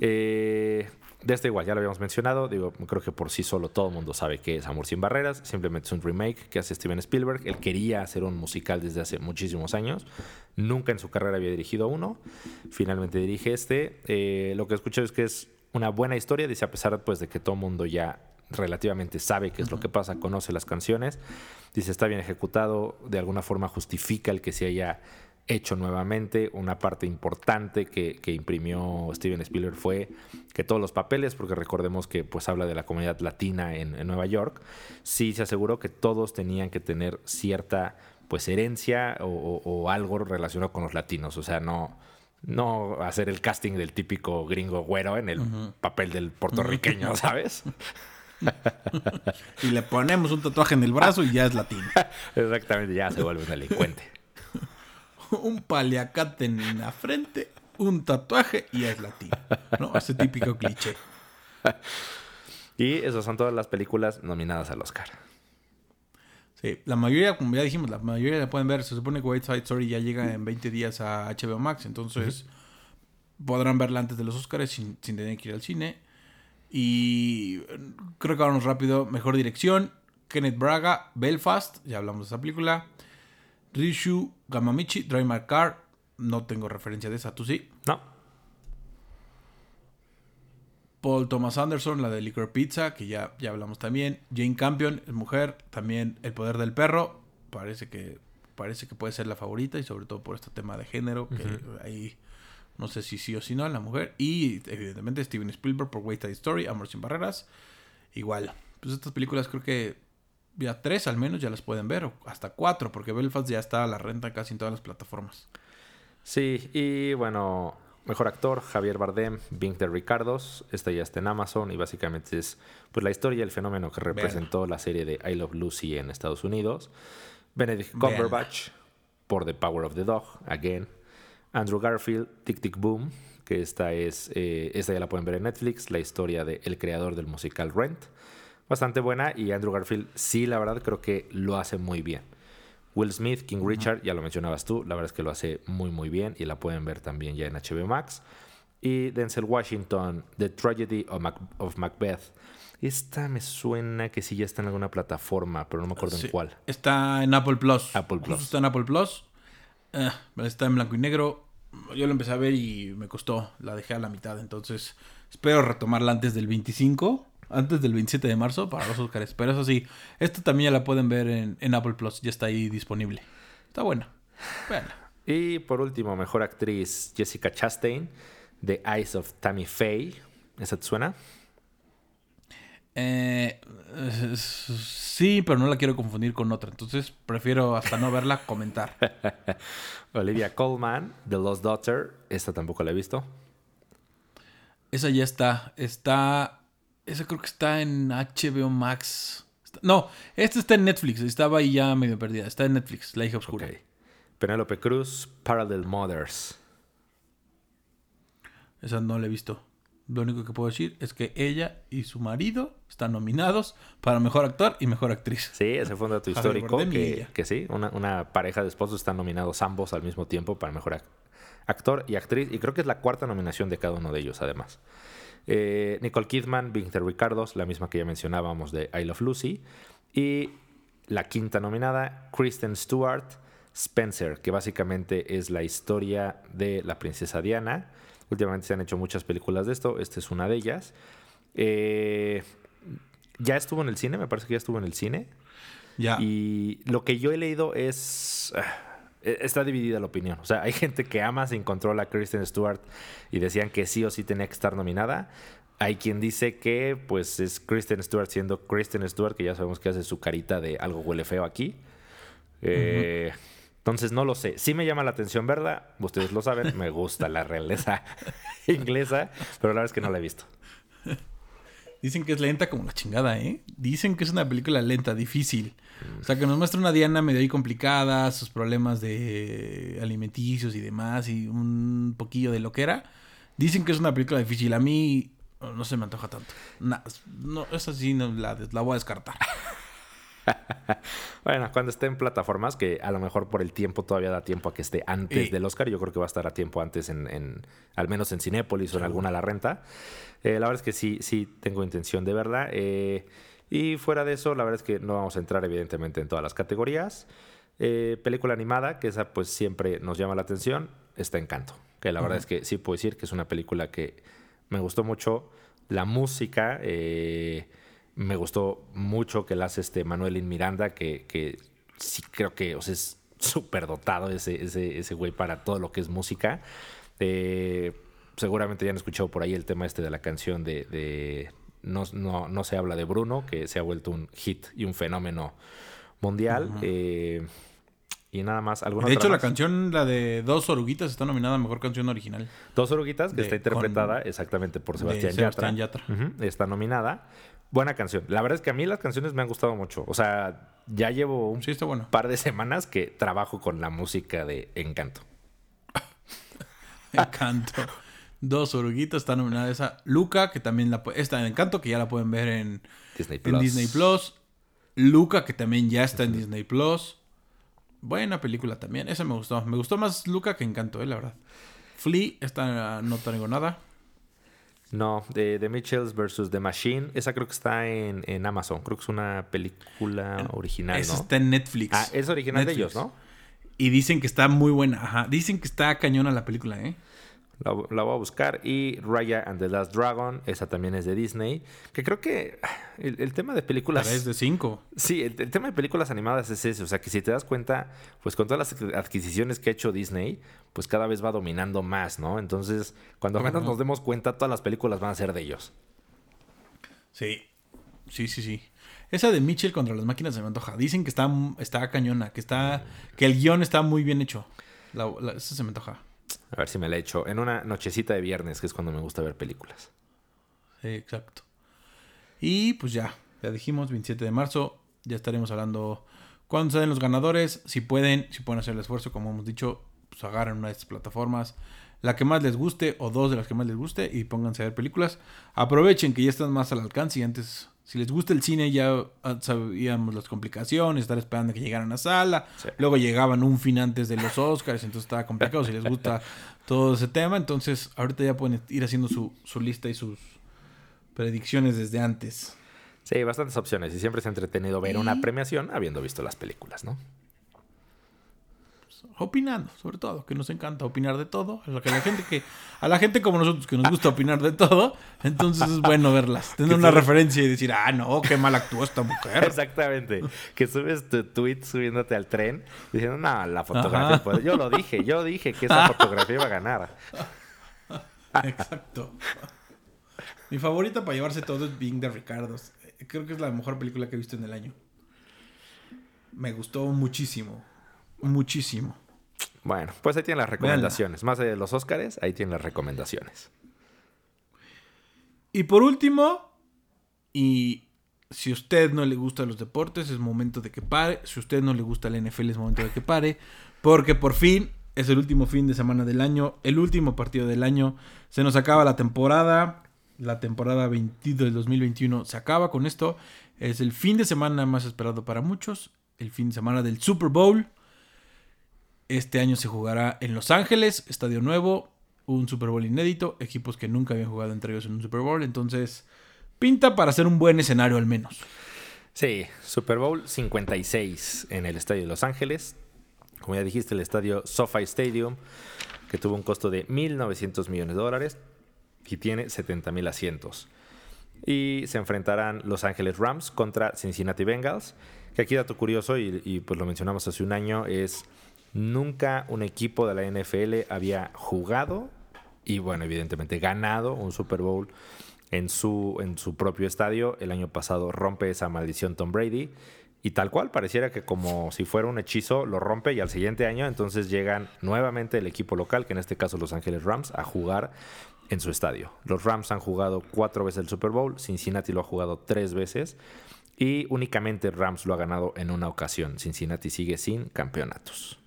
Eh, de este igual, ya lo habíamos mencionado. Digo, creo que por sí solo todo el mundo sabe que es Amor sin Barreras. Simplemente es un remake que hace Steven Spielberg. Él quería hacer un musical desde hace muchísimos años. Nunca en su carrera había dirigido uno. Finalmente dirige este. Eh, lo que escucho es que es una buena historia. Dice, a pesar pues, de que todo el mundo ya relativamente sabe qué es lo que pasa, conoce las canciones. Dice, está bien ejecutado. De alguna forma justifica el que se haya hecho nuevamente. Una parte importante que, imprimió Steven Spielberg fue que todos los papeles, porque recordemos que pues habla de la comunidad latina en, Nueva York, sí se aseguró que todos tenían que tener cierta pues herencia o, algo relacionado con los latinos. O sea, no, no hacer el casting del típico gringo güero en el papel del puertorriqueño, ¿sabes? y le ponemos un tatuaje en el brazo y ya es latino. Exactamente, ya se vuelve un delincuente. un paliacate en la frente, un tatuaje y es latino. ¿No? Ese típico cliché. Y esas son todas las películas nominadas al Oscar. Sí, la mayoría, como ya dijimos, la mayoría la pueden ver. Se supone que White Side Story ya llega en 20 días a HBO Max, entonces podrán verla antes de los Oscars sin, sin, tener que ir al cine. Y creo que vamos rápido. Mejor dirección, Kenneth Braga, Belfast, ya hablamos de esa película. Rishu Gamamichi, Drive My Car. No tengo referencia de esa, ¿tú sí? No. Paul Thomas Anderson, la de Liquor Pizza, que ya, ya hablamos también. Jane Campion, es mujer. También El Poder del Perro. Parece que, parece que puede ser la favorita y sobre todo por este tema de género, que ahí no sé si sí o si no, la mujer. Y evidentemente Steven Spielberg por Wait Story, Amor sin Barreras. Igual. Pues estas películas creo que ya tres al menos ya las pueden ver, o hasta cuatro, porque Belfast ya está a la renta casi en todas las plataformas. Sí, y bueno, mejor actor, Javier Bardem, Bing de Ricardos, esta ya está en Amazon y básicamente es pues la historia y el fenómeno que representó la serie de I Love Lucy en Estados Unidos. Benedict Cumberbatch por The Power of the Dog, again. Andrew Garfield, Tic Tic Boom, que esta es, eh, esta ya la pueden ver en Netflix, la historia del el creador del musical Rent bastante buena y Andrew Garfield sí, la verdad creo que lo hace muy bien. Will Smith, King Richard, ya lo mencionabas tú, la verdad es que lo hace muy muy bien y la pueden ver también ya en HBO Max. Y Denzel Washington, The Tragedy of, Macbeth. Esta me suena que sí ya está en alguna plataforma, pero no me acuerdo en cuál. Está en Apple Plus. Apple Plus. está en Apple Plus. Eh, está en blanco y negro. Yo lo empecé a ver y me costó. La dejé a la mitad. Entonces, espero retomarla antes del 25. Antes del 27 de marzo para los Oscars. Pero eso sí, esta también ya la pueden ver en, en Apple Plus. Ya está ahí disponible. Está buena. Bueno. Y por último, mejor actriz Jessica Chastain, The Eyes of Tammy Faye. ¿Esa te suena? Eh, sí, pero no la quiero confundir con otra. Entonces prefiero hasta no verla comentar. Olivia Colman, The Lost Daughter. Esta tampoco la he visto. Esa ya está. Está. Esa creo que está en HBO Max. No, esta está en Netflix. Estaba ahí ya medio perdida. Está en Netflix, La hija oscura. Penélope Cruz, Parallel Mothers. Esa no la he visto. Lo único que puedo decir es que ella y su marido están nominados para mejor actor y mejor actriz. Sí, ese fue un dato histórico. Que, que, sí, una, pareja de esposos están nominados ambos al mismo tiempo para mejor actor y actriz. Y creo que es la cuarta nominación de cada uno de ellos, además. Eh, Nicole Kidman, Victor Ricardos, la misma que ya mencionábamos de I Love Lucy. Y la quinta nominada, Kristen Stewart, Spencer, que básicamente es la historia de la princesa Diana. Últimamente se han hecho muchas películas de esto, esta es una de ellas. Eh, ya estuvo en el cine, me parece que ya estuvo en el cine. Ya. Y lo que yo he leído es... Ah, está dividida la opinión. O sea, hay gente que ama sin control a Kristen Stewart y decían que sí o sí tenía que estar nominada. Hay quien dice que pues es Kristen Stewart siendo Kristen Stewart, que ya sabemos que hace su carita de algo huele feo aquí. Eh, entonces no lo sé. Sí me llama la atención verla. Ustedes lo saben, me gusta la realeza inglesa, pero la verdad es que no la he visto. Dicen que es lenta como la chingada, ¿eh? Dicen que es una película lenta, difícil. O sea, que nos muestra una Diana medio ahí complicada, sus problemas de alimenticios y demás, y un poquillo de lo que era. Dicen que es una película difícil. A mí no se me antoja tanto. no, esa sí no, la, la voy a descartar. bueno, cuando esté en plataformas, que a lo mejor por el tiempo todavía da tiempo a que esté antes del Oscar, yo creo que va a estar a tiempo antes en, al menos en Cinépolis o en alguna la renta. Eh, la verdad es que sí, sí tengo intención de verla. Eh, y fuera de eso, la verdad es que no vamos a entrar evidentemente en todas las categorías. Eh, película animada, que esa pues siempre nos llama la atención, está Encanto. Que la verdad es que sí puedo decir que es una película que me gustó mucho. La música, eh, me gustó mucho que la hace este Manuel Miranda, que, sí creo que es súper dotado ese, ese, güey para todo lo que es música. Eh, seguramente ya han escuchado por ahí el tema este de la canción de, no, no, se habla de Bruno, que se ha vuelto un hit y un fenómeno mundial. Eh, y nada más. de hecho, la canción, la de Dos Oruguitas, está nominada a Mejor Canción Original. Dos Oruguitas, que está interpretada exactamente por Sebastián, Yatra. está nominada. Buena canción. La verdad es que a mí las canciones me han gustado mucho. O sea, ya llevo un par de semanas que trabajo con la música de Encanto. Encanto. Dos oruguitas está nominada esa. Luca, que también la está en Encanto, que ya la pueden ver en Disney Plus. Disney Plus. Luca, que también ya está en Disney Plus. Buena película también. Esa me gustó. Me gustó más Luca que Encanto, eh, la verdad. Flea, esta no tengo nada. No, de The Mitchells vs. The Machine. Esa creo que está en, Amazon. Creo que es una película original, Esa está en Netflix. Ah, es original de ellos, ¿no? Y dicen que está muy buena. Ajá. Dicen que está cañona la película, ¿eh? La, voy a buscar. Y Raya and the Last Dragon, esa también es de Disney. Que creo que el, tema de películas. es de cinco. Sí, el, tema de películas animadas es ese. O sea, que si te das cuenta, pues con todas las adquisiciones que ha hecho Disney, pues cada vez va dominando más, ¿no? Entonces, cuando menos nos demos cuenta, todas las películas van a ser de ellos. Sí, sí, sí, sí. Esa de Mitchell contra las máquinas se me antoja. Dicen que está, está cañona, que está, que el guion está muy bien hecho. esa se me antoja. A ver si me la echo en una nochecita de viernes, que es cuando me gusta ver películas. Exacto. Y pues ya, ya dijimos, 27 de marzo, ya estaremos hablando cuando salen los ganadores. Si pueden, si pueden hacer el esfuerzo, como hemos dicho, pues agarren una de estas plataformas. la que más les guste o dos de las que más les guste y pónganse a ver películas. Aprovechen que ya están más al alcance y antes, si les gusta el cine, ya sabíamos las complicaciones, estar esperando que llegaran a sala. Luego llegaban un fin antes de los Oscars, entonces estaba complicado si les gusta todo ese tema. Entonces, ahorita ya pueden ir haciendo su, su lista y sus predicciones desde antes. Sí, bastantes opciones y siempre es entretenido ver una premiación habiendo visto las películas, ¿no? Opinando, sobre todo, que nos encanta opinar de todo, a la, que la gente que a la gente como nosotros que nos gusta opinar de todo, entonces es bueno verlas, tener una referencia y decir, "Ah, no, qué mal actuó esta mujer." Exactamente. Que subes tu tweet subiéndote al tren diciendo, "No, la fotografía, yo lo dije, yo dije que esa fotografía iba a ganar." Exacto. Mi favorita para llevarse todo es Being de Ricardo. Creo que es la mejor película que he visto en el año. Me gustó muchísimo. Muchísimo. Bueno, pues ahí tienen las recomendaciones. Más de los Óscares, ahí tienen las recomendaciones. Y por último, y si a usted no le gustan los deportes, es momento de que pare. Si a usted no le gusta el NFL, es momento de que pare. Porque por fin es el último fin de semana del año, el último partido del año. Se nos acaba la temporada. La temporada 22 del 2021 se acaba con esto. Es el fin de semana más esperado para muchos. El fin de semana del Super Bowl. Este año se jugará en Los Ángeles, estadio nuevo, un Super Bowl inédito, equipos que nunca habían jugado entre ellos en un Super Bowl, entonces pinta para ser un buen escenario al menos. Sí, Super Bowl 56 en el estadio de Los Ángeles. Como ya dijiste, el estadio SoFi Stadium, que tuvo un costo de 1.900 millones de dólares y tiene 70 mil asientos. Y se enfrentarán Los Ángeles Rams contra Cincinnati Bengals, que aquí dato curioso, y, y pues lo mencionamos hace un año, es Nunca un equipo de la NFL había jugado y, bueno, evidentemente ganado un Super Bowl en su, en su propio estadio. El año pasado rompe esa maldición Tom Brady. Y tal cual, pareciera que como si fuera un hechizo, lo rompe y al siguiente año entonces llegan nuevamente el equipo local, que en este caso Los Ángeles Rams, a jugar en su estadio. Los Rams han jugado cuatro veces el Super Bowl, Cincinnati lo ha jugado tres veces y únicamente Rams lo ha ganado en una ocasión. Cincinnati sigue sin campeonatos.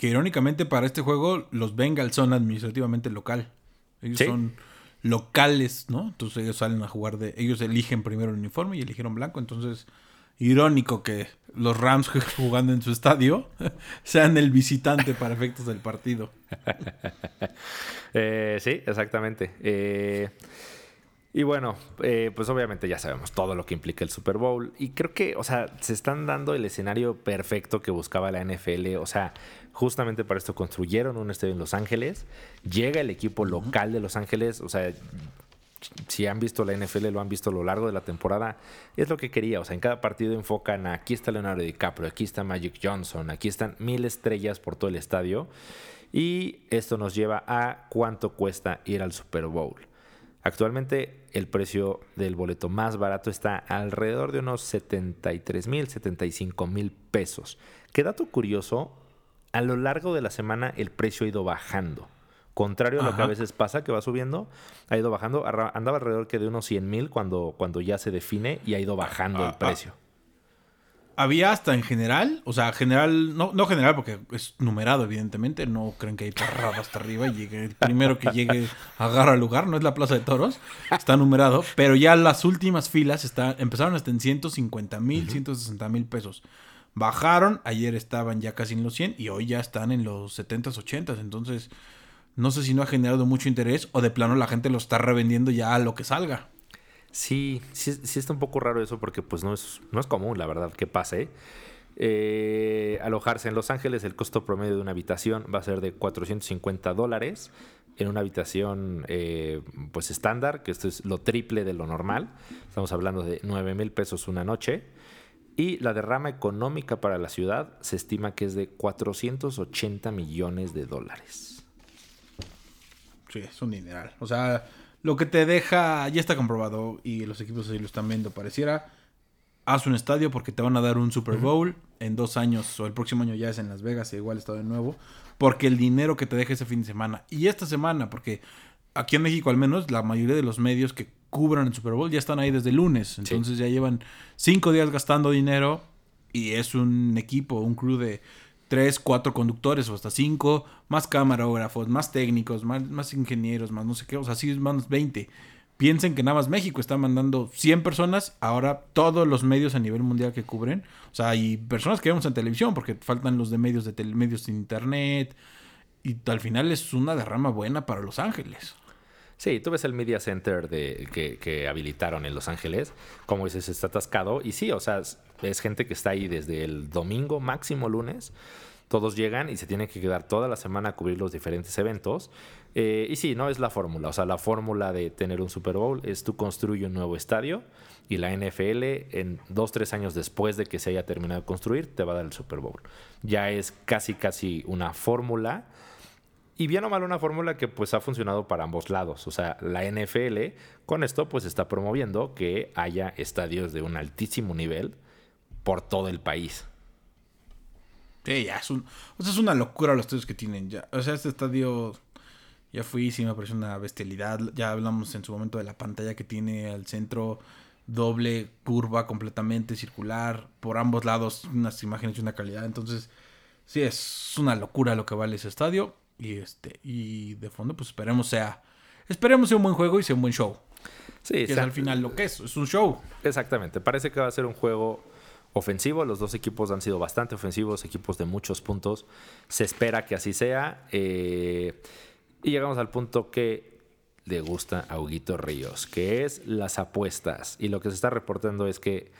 Que irónicamente para este juego los Bengals son administrativamente local. Ellos son locales, ¿no? Entonces ellos salen a jugar de... Ellos eligen primero el uniforme y eligieron blanco. Entonces, irónico que los Rams jugando en su estadio sean el visitante para efectos del partido. Eh, sí, exactamente. Eh, y bueno, eh, pues obviamente ya sabemos todo lo que implica el Super Bowl. Y creo que, o sea, se están dando el escenario perfecto que buscaba la NFL. O sea, justamente para esto construyeron un estadio en Los Ángeles. Llega el equipo local de Los Ángeles. O sea, si han visto la NFL, lo han visto a lo largo de la temporada. Es lo que quería. O sea, en cada partido enfocan a aquí está Leonardo DiCaprio, aquí está Magic Johnson, aquí están mil estrellas por todo el estadio. Y esto nos lleva a cuánto cuesta ir al Super Bowl. Actualmente el precio del boleto más barato está alrededor de unos 73 mil, 75 mil pesos. Qué dato curioso, a lo largo de la semana el precio ha ido bajando. Contrario a lo que a veces pasa, que va subiendo, ha ido bajando. Andaba alrededor que de unos 100 mil cuando, cuando ya se define y ha ido bajando el ah, ah. precio había hasta en general, o sea, general, no, no general porque es numerado, evidentemente, no creen que hay parrado hasta arriba y llegue, el primero que llegue agarra el lugar, no es la Plaza de Toros, está numerado, pero ya las últimas filas está, empezaron hasta en 150 mil, 160 mil pesos. Bajaron, ayer estaban ya casi en los 100 y hoy ya están en los 70, 80, entonces no sé si no ha generado mucho interés o de plano la gente lo está revendiendo ya a lo que salga. Sí, sí, está un poco raro eso porque pues no es, no es común, la verdad, que pase. Eh, alojarse en Los Ángeles, el costo promedio de una habitación va a ser de 450 dólares en una habitación eh, pues estándar, que esto es lo triple de lo normal. Estamos hablando de 9 mil pesos una noche. Y la derrama económica para la ciudad se estima que es de 480 millones de dólares. Sí, es un dineral. O sea, lo que te deja, ya está comprobado y los equipos así lo están viendo, pareciera. Haz un estadio porque te van a dar un Super Bowl. En dos años o el próximo año ya es en Las Vegas, igual está de nuevo. Porque el dinero que te deja ese fin de semana. Y esta semana, porque aquí en México al menos la mayoría de los medios que cubran el Super Bowl ya están ahí desde el lunes. Entonces ya llevan cinco días gastando dinero y es un equipo, un crew de tres, cuatro conductores o hasta cinco, más camarógrafos, más técnicos, más, más ingenieros, más no sé qué, o sea, sí, más 20. Piensen que nada más México está mandando 100 personas, ahora todos los medios a nivel mundial que cubren, o sea, hay personas que vemos en televisión, porque faltan los de medios de medios de internet, y al final es una derrama buena para Los Ángeles. Sí, tú ves el Media Center de, que, habilitaron en Los Ángeles, como dices, está atascado. Y sí, o sea, es, gente que está ahí desde el domingo, máximo lunes. Todos llegan y se tienen que quedar toda la semana a cubrir los diferentes eventos. Eh, y sí, no es la fórmula. O sea, la fórmula de tener un Super Bowl es tú construyes un nuevo estadio y la NFL en dos, tres años después de que se haya terminado de construir te va a dar el Super Bowl. Ya es casi, casi una fórmula y bien o mal una fórmula que pues ha funcionado para ambos lados. O sea, la NFL con esto pues está promoviendo que haya estadios de un altísimo nivel por todo el país. Sí, ya es un, o es una locura los estadios que tienen ya. O sea, este estadio ya fui sí me parece una bestialidad. Ya hablamos en su momento de la pantalla que tiene al centro doble curva completamente circular por ambos lados unas imágenes de una calidad entonces sí es una locura lo que vale ese estadio y este, y de fondo, pues esperemos sea. Esperemos sea un buen juego y sea un buen show. Sí, que es al final lo que es, es un show. Exactamente. Parece que va a ser un juego ofensivo. Los dos equipos han sido bastante ofensivos, equipos de muchos puntos. Se espera que así sea. Eh, y llegamos al punto que le gusta a Huguito Ríos, que es las apuestas. Y lo que se está reportando es que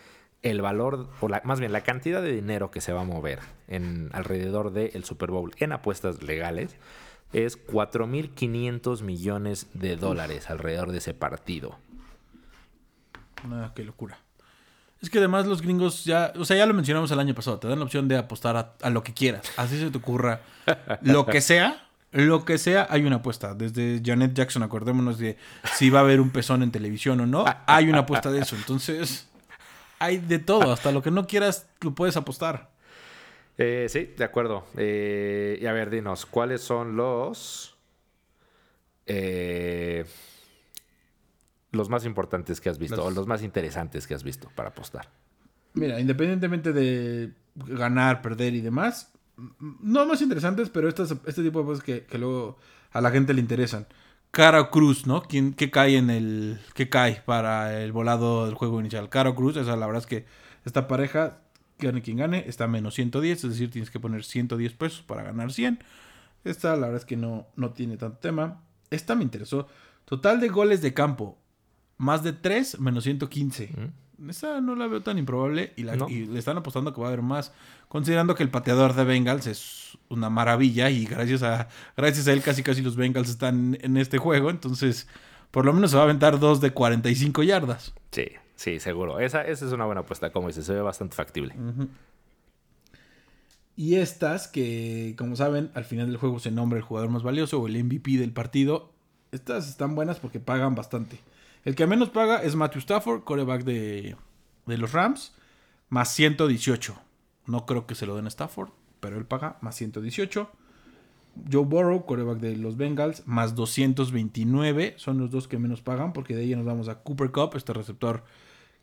el valor, o la, más bien la cantidad de dinero que se va a mover en alrededor del Super Bowl en apuestas legales es 4.500 millones de dólares alrededor de ese partido. Ah, qué locura. Es que además los gringos ya, o sea, ya lo mencionamos el año pasado, te dan la opción de apostar a, lo que quieras, así se te ocurra, lo que sea, lo que sea, hay una apuesta. Desde Janet Jackson, acordémonos de si va a haber un pezón en televisión o no, hay una apuesta de eso. Entonces, hay de todo, hasta lo que no quieras lo puedes apostar. Eh, sí, de acuerdo. Eh, y a ver, dinos, ¿cuáles son los... Eh, los más importantes que has visto, o los más interesantes que has visto para apostar? Mira, independientemente de ganar, perder y demás, no más interesantes, pero este tipo de cosas que, que luego a la gente le interesan. Caro Cruz, ¿no? ¿Quién, ¿Qué cae en el. ¿Qué cae para el volado del juego inicial? Caro Cruz, esa la verdad es que esta pareja, gane quien gane, está menos 110, es decir, tienes que poner 110 pesos para ganar 100. Esta la verdad es que no, no tiene tanto tema. Esta me interesó. Total de goles de campo, más de 3, menos 115. Esa no la veo tan improbable y, le están apostando que va a haber más. Considerando que el pateador de Bengals es una maravilla y gracias a, gracias a él casi casi los Bengals están en este juego. Entonces, por lo menos se va a aventar dos de 45 yardas. Sí, sí, seguro. Esa, esa es una buena apuesta, como dices, se ve bastante factible. Y estas que, como saben, al final del juego se nombra el jugador más valioso o el MVP del partido. Estas están buenas porque pagan bastante. El que menos paga es Matthew Stafford, coreback de, los Rams, más 118. No creo que se lo den a Stafford, pero él paga más 118. Joe Burrow, coreback de los Bengals, más 229. Son los dos que menos pagan, porque de ahí nos vamos a Cooper Cup, este receptor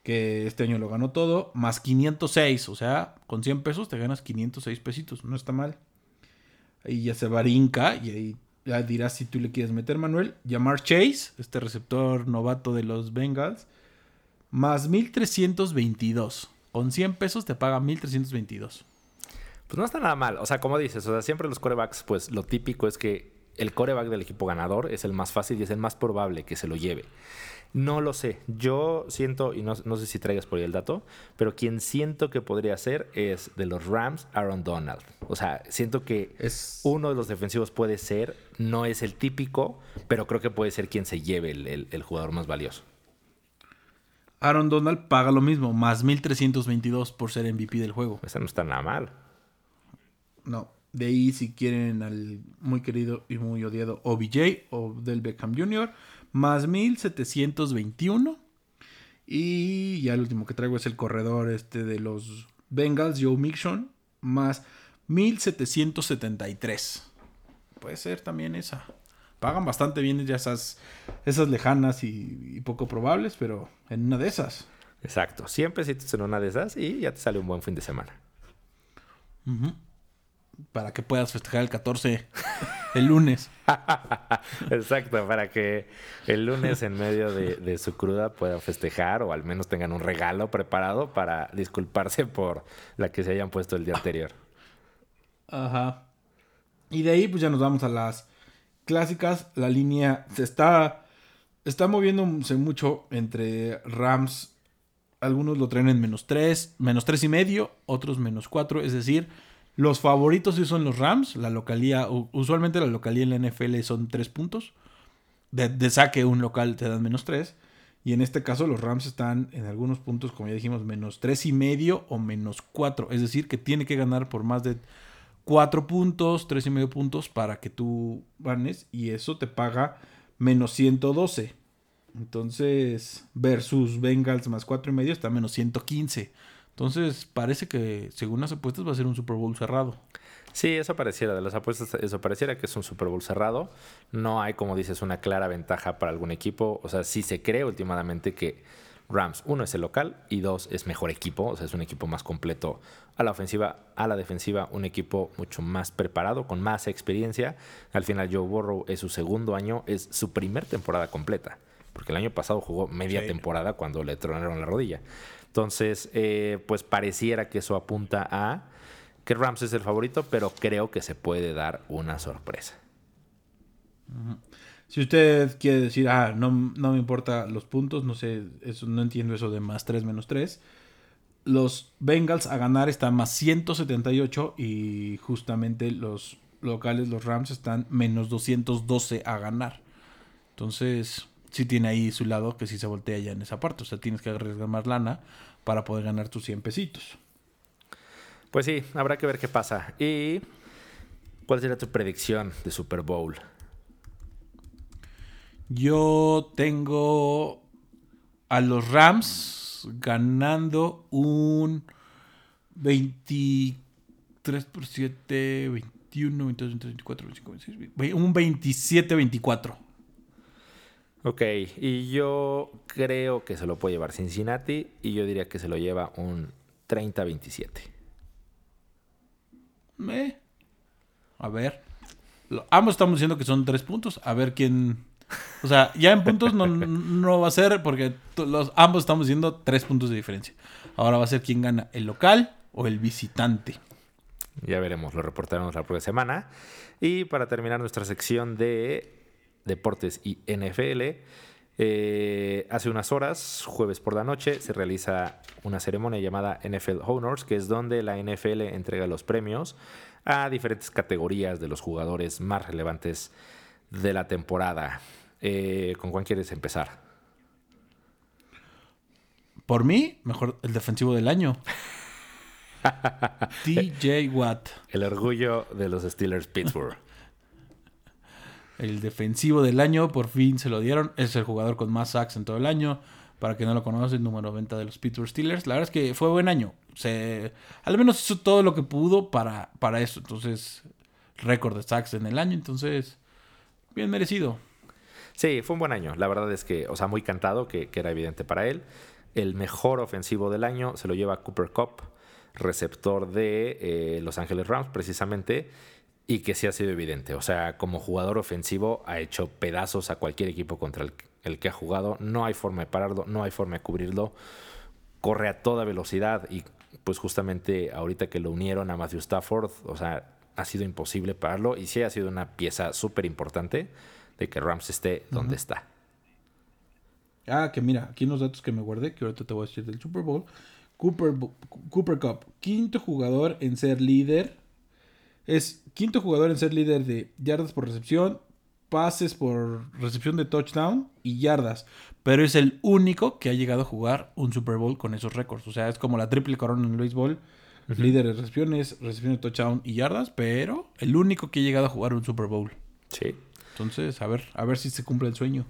que este año lo ganó todo, más 506. O sea, con 100 pesos te ganas 506 pesitos. No está mal. Ahí ya se varinca y ahí dirás si tú le quieres meter, Manuel. Llamar Chase, este receptor novato de los Bengals, más 1322. Con 100 pesos te paga 1322. Pues no está nada mal. O sea, como dices, o sea, siempre los corebacks, pues lo típico es que el coreback del equipo ganador es el más fácil y es el más probable que se lo lleve. No lo sé. Yo siento, y no, sé si traigas por ahí el dato, pero quien siento que podría ser es de los Rams, Aaron Donald. O sea, siento que es... uno de los defensivos puede ser, no es el típico, pero creo que puede ser quien se lleve el, jugador más valioso. Aaron Donald paga lo mismo, más 1322 por ser MVP del juego. Esa no está nada mal. No. De ahí, si quieren al muy querido y muy odiado OBJ o del Beckham Jr., más 1721. Y ya el último que traigo es el corredor este de los Bengals, Joe Mixon, más 1773. Puede ser también esa. Pagan bastante bien ya esas, esas lejanas y, poco probables, pero en una de esas. Exacto. Siempre sientes en una de esas y ya te sale un buen fin de semana. Para que puedas festejar el 14 el lunes. Exacto, para que el lunes en medio de, su cruda pueda festejar o al menos tengan un regalo preparado para disculparse por la que se hayan puesto el día anterior. Ajá. Y de ahí pues ya nos vamos a las clásicas. La línea se está, está moviéndose mucho entre Rams. Algunos lo traen en menos 3, menos 3 y medio, otros menos 4. Es decir, los favoritos son los Rams. La localía, usualmente la localía en la NFL son 3 puntos. De, saque un local te dan menos 3. Y en este caso los Rams están en algunos puntos, como ya dijimos, menos 3 y medio o menos 4. Es decir, que tiene que ganar por más de 4 puntos, 3 y medio puntos para que tú ganes. Y eso te paga menos 112. Entonces, versus Bengals más 4 y medio está menos 115. Entonces, parece que, según las apuestas, va a ser un Super Bowl cerrado. Sí, eso pareciera. De las apuestas, eso pareciera que es un Super Bowl cerrado. No hay, como dices, una clara ventaja para algún equipo. O sea, sí se cree últimamente que Rams, uno, es el local y dos, es mejor equipo. O sea, es un equipo más completo a la ofensiva, a la defensiva. Un equipo mucho más preparado, con más experiencia. Al final, Joe Burrow es su segundo año, es su primer temporada completa. Porque el año pasado jugó media temporada cuando le tronaron la rodilla. Entonces, eh, pues pareciera que eso apunta a que Rams es el favorito, pero creo que se puede dar una sorpresa. Si usted quiere decir, ah, no, no me importa los puntos, no sé, eso, no entiendo eso de más 3 menos 3. Los Bengals a ganar están más 178 y justamente los locales, los Rams, están menos 212 a ganar. Entonces, sí tiene ahí su lado que sí se voltea ya en esa parte. O sea, tienes que arriesgar más lana para poder ganar tus 100 pesitos. Pues sí, habrá que ver qué pasa. ¿Y cuál sería tu predicción de Super Bowl? Yo tengo a los Rams ganando un 23 por 7, 21, 22, 23, 24, 25, 26, un 27-24. Ok, y yo creo que se lo puede llevar Cincinnati y yo diría que se lo lleva un 30-27. Eh. A ver. ambos estamos diciendo que son tres puntos. A ver quién. O sea, ya en puntos no, va a ser porque los, ambos estamos diciendo tres puntos de diferencia. Ahora va a ser quién gana, el local o el visitante. Ya veremos, lo reportaremos la próxima semana. Y para terminar nuestra sección de deportes y NFL. Eh, hace unas horas, jueves por la noche, se realiza una ceremonia llamada NFL Honors, que es donde la NFL entrega los premios a diferentes categorías de los jugadores más relevantes de la temporada. Eh, ¿Con cuál quieres empezar? Por mí, mejor el defensivo del año. TJ Watt. El orgullo de los Steelers Pittsburgh. El defensivo del año, por fin se lo dieron. Es el jugador con más sacks en todo el año. Para que no lo conocen, número 90 de los Pittsburgh Steelers. La verdad es que fue buen año. Se, al menos hizo todo lo que pudo para, para eso. Entonces, récord de sacks en el año. Entonces, bien merecido. Sí, fue un buen año. La verdad es que, o sea, muy cantado, que, era evidente para él. El mejor ofensivo del año se lo lleva Cooper Cup, receptor de eh, Los Ángeles Rams, precisamente y que sí ha sido evidente. O sea, como jugador ofensivo ha hecho pedazos a cualquier equipo contra el, que ha jugado. No hay forma de pararlo, no hay forma de cubrirlo. Corre a toda velocidad y pues justamente ahorita que lo unieron a Matthew Stafford, o sea, ha sido imposible pararlo y sí ha sido una pieza súper importante de que Rams esté donde está. Ah, que mira, aquí unos datos que me guardé, que ahorita te voy a decir del Super Bowl. Cooper, Cooper Cup, quinto jugador en ser líder es quinto jugador en ser líder de yardas por recepción, pases por recepción de touchdown y yardas. Pero es el único que ha llegado a jugar un Super Bowl con esos récords. O sea, es como la triple corona en el béisbol. Líder de recepciones, recepción de touchdown y yardas, pero el único que ha llegado a jugar un Super Bowl. Sí. Entonces, a ver, a ver si se cumple el sueño.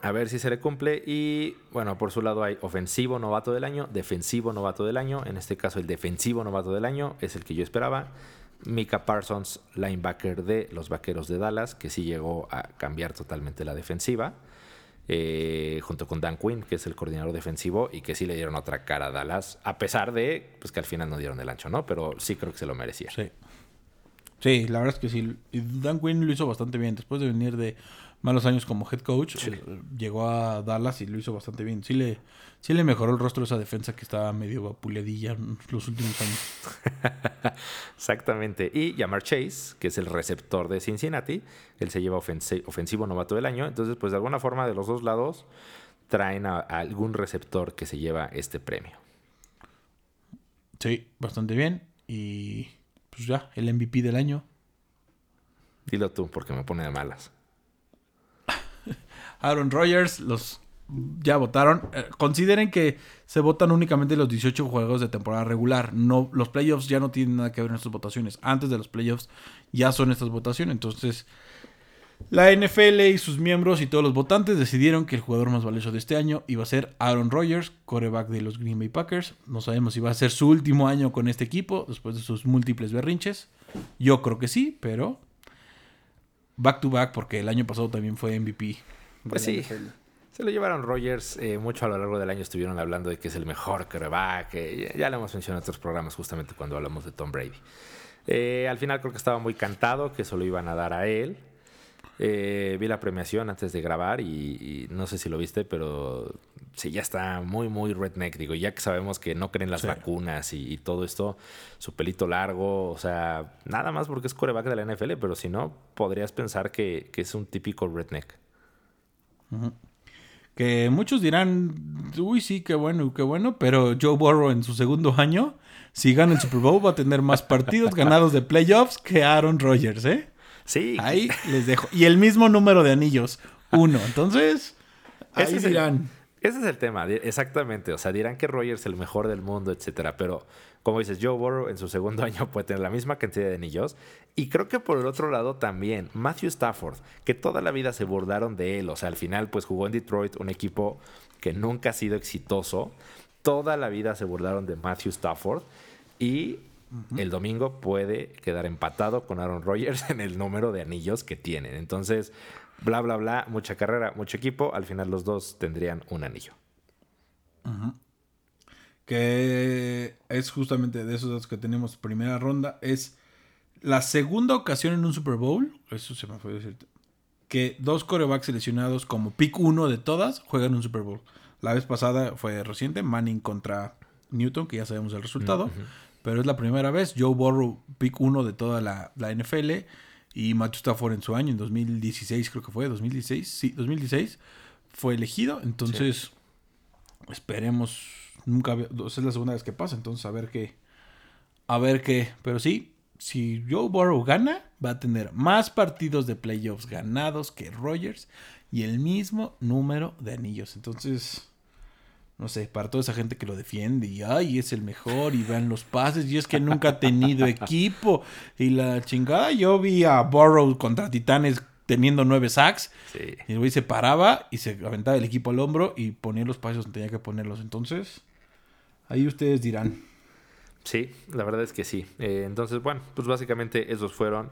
A ver si se le cumple. Y bueno, por su lado hay ofensivo novato del año, defensivo novato del año. En este caso, el defensivo novato del año es el que yo esperaba. Mika Parsons, linebacker de los Vaqueros de Dallas, que sí llegó a cambiar totalmente la defensiva, eh, junto con Dan Quinn, que es el coordinador defensivo, y que sí le dieron otra cara a Dallas, a pesar de pues, que al final no dieron el ancho, ¿no? Pero sí creo que se lo merecía. Sí. Sí, la verdad es que sí. Dan Quinn lo hizo bastante bien. Después de venir de malos años como head coach, eh, llegó a Dallas y lo hizo bastante bien. Sí le, sí le mejoró el rostro de esa defensa que estaba medio vapuleadilla los últimos años. Exactamente. Y Yamar Chase, que es el receptor de Cincinnati, él se lleva ofensivo novato del año. Entonces, pues de alguna forma de los dos lados traen a algún receptor que se lleva este premio. Sí, bastante bien. Y pues ya, el MVP del año. Dilo tú, porque me pone de malas. Aaron Rodgers, los ya votaron. Eh, consideren que se votan únicamente los 18 juegos de temporada regular. No, los playoffs ya no tienen nada que ver en estas votaciones. Antes de los playoffs ya son estas votaciones. Entonces, la NFL y sus miembros y todos los votantes decidieron que el jugador más valioso de este año iba a ser Aaron Rodgers, coreback de los Green Bay Packers. No sabemos si va a ser su último año con este equipo después de sus múltiples berrinches. Yo creo que sí, pero back to back porque el año pasado también fue MVP. Pues sí. Se lo llevaron Rogers, eh, mucho a lo largo del año estuvieron hablando de que es el mejor quarterback, ya lo hemos mencionado en otros programas justamente cuando hablamos de Tom Brady. Eh, al final creo que estaba muy cantado que se lo iban a dar a él. Eh, vi la premiación antes de grabar y, no sé si lo viste, pero sí, ya está muy, muy redneck. Digo, ya que sabemos que no creen las vacunas y, todo esto, su pelito largo, o sea, nada más porque es coreback de la NFL, pero si no, podrías pensar que, es un típico redneck. Que muchos dirán, uy, sí, qué bueno, qué bueno, pero Joe Burrow en su segundo año, si gana el Super Bowl, va a tener más partidos ganados de playoffs que Aaron Rodgers, ¿eh? Sí. Ahí les dejo. Y el mismo número de anillos, uno. Entonces, ahí dirán. ese es el tema, exactamente. O sea, dirán que Rodgers es el mejor del mundo, etcétera, pero como dices, Joe Burrow en su segundo año puede tener la misma cantidad de anillos. Y creo que por el otro lado también, Matthew Stafford, que toda la vida se burlaron de él. O sea, al final, pues jugó en Detroit, un equipo que nunca ha sido exitoso. Toda la vida se burlaron de Matthew Stafford. Y el domingo puede quedar empatado con Aaron Rodgers en el número de anillos que tienen. Entonces, bla, bla, bla, mucha carrera, mucho equipo. Al final los dos tendrían un anillo. Ajá que es justamente de esos datos que tenemos primera ronda, es la segunda ocasión en un Super Bowl, eso se me fue decir, que dos corebacks seleccionados como pick uno de todas juegan un Super Bowl. La vez pasada fue reciente, Manning contra Newton, que ya sabemos el resultado, pero es la primera vez, Joe Burrow pick uno de toda la, NFL y Matthew Stafford en su año, en 2016 creo que fue, 2016, sí, 2016 fue elegido, entonces esperemos Nunca, es la segunda vez que pasa, entonces a ver qué. A ver qué. Pero sí, si Joe Burrow gana, va a tener más partidos de playoffs ganados que Rogers y el mismo número de anillos. Entonces, no sé, para toda esa gente que lo defiende y ay, es el mejor y vean los pases y es que nunca ha tenido equipo y la chingada. Yo vi a Burrow contra Titanes teniendo nueve sacks y el güey se paraba y se aventaba el equipo al hombro y ponía los pases donde tenía que ponerlos. Entonces, Ahí ustedes dirán. Sí, la verdad es que sí. Eh, entonces, bueno, pues básicamente esos fueron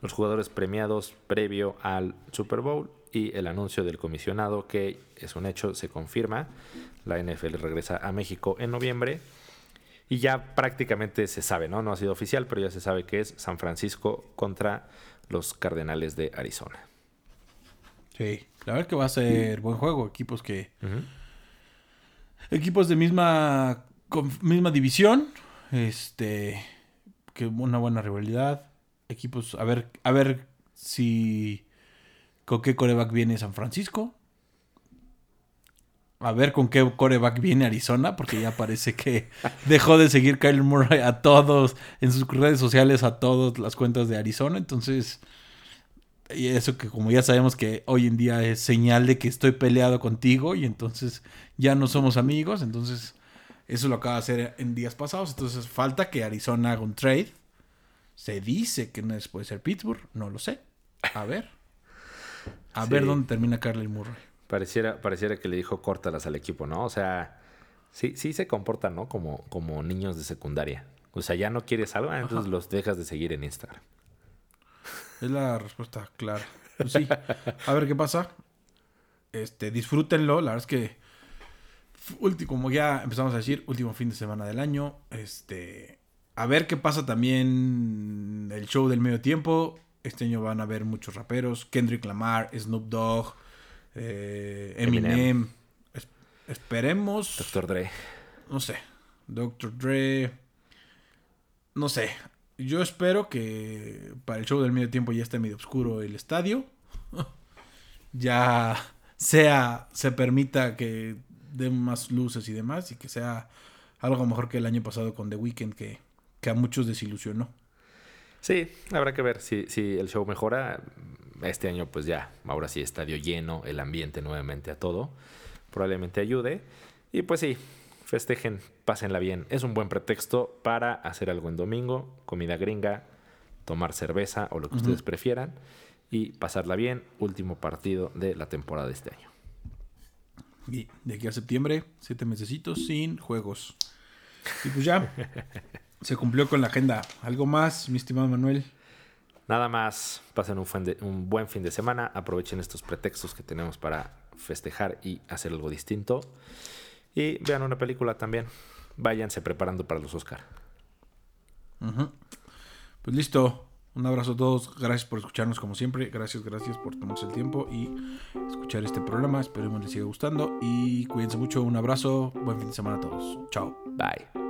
los jugadores premiados previo al Super Bowl y el anuncio del comisionado que es un hecho, se confirma. La NFL regresa a México en noviembre y ya prácticamente se sabe, ¿no? No ha sido oficial, pero ya se sabe que es San Francisco contra los Cardenales de Arizona. Sí, la verdad que va a ser buen juego. Equipos que... Equipos de misma misma división. Este. Que una buena rivalidad. Equipos. A ver, a ver si. Con qué coreback viene San Francisco. A ver con qué coreback viene Arizona, porque ya parece que dejó de seguir Kyle Murray a todos, en sus redes sociales, a todas las cuentas de Arizona. Entonces, y eso que como ya sabemos que hoy en día es señal de que estoy peleado contigo y entonces ya no somos amigos. Entonces, eso lo acaba de hacer en días pasados. Entonces falta que Arizona haga un trade. Se dice que no puede ser Pittsburgh. No lo sé. A ver. A ver dónde termina Carly Murray. Pareciera, pareciera que le dijo córtalas al equipo, ¿no? O sea, sí, sí se comportan, ¿no? Como, como niños de secundaria. O sea, ya no quieres algo, entonces los dejas de seguir en Instagram. Es la respuesta clara. Pues sí. A ver qué pasa. Este, disfrútenlo. La verdad es que último, como ya empezamos a decir, último fin de semana del año. Este, a ver qué pasa también el show del medio tiempo. Este año van a haber muchos raperos. Kendrick Lamar, Snoop Dogg, eh, Eminem. Eminem. Es- esperemos. Doctor Dre. No sé. Dr. Dre. No sé. Yo espero que para el show del medio tiempo ya esté medio oscuro el estadio. ya sea, se permita que den más luces y demás y que sea algo mejor que el año pasado con The Weeknd que, que a muchos desilusionó. Sí, habrá que ver si, si el show mejora. Este año, pues ya, ahora sí, estadio lleno, el ambiente nuevamente a todo. Probablemente ayude. Y pues sí, festejen, pásenla bien. Es un buen pretexto para hacer algo en domingo, comida gringa, tomar cerveza o lo que ustedes prefieran y pasarla bien. Último partido de la temporada de este año. Y de aquí a septiembre, siete mesecitos sin juegos. Y pues ya, se cumplió con la agenda. ¿Algo más, mi estimado Manuel? Nada más, pasen un, de- un buen fin de semana, aprovechen estos pretextos que tenemos para festejar y hacer algo distinto. Y vean una película también. Váyanse preparando para los Oscar. Pues listo. Un abrazo a todos. Gracias por escucharnos como siempre. Gracias, gracias por tomarse el tiempo y escuchar este programa. Esperemos les siga gustando. Y cuídense mucho. Un abrazo. Buen fin de semana a todos. Chao. Bye.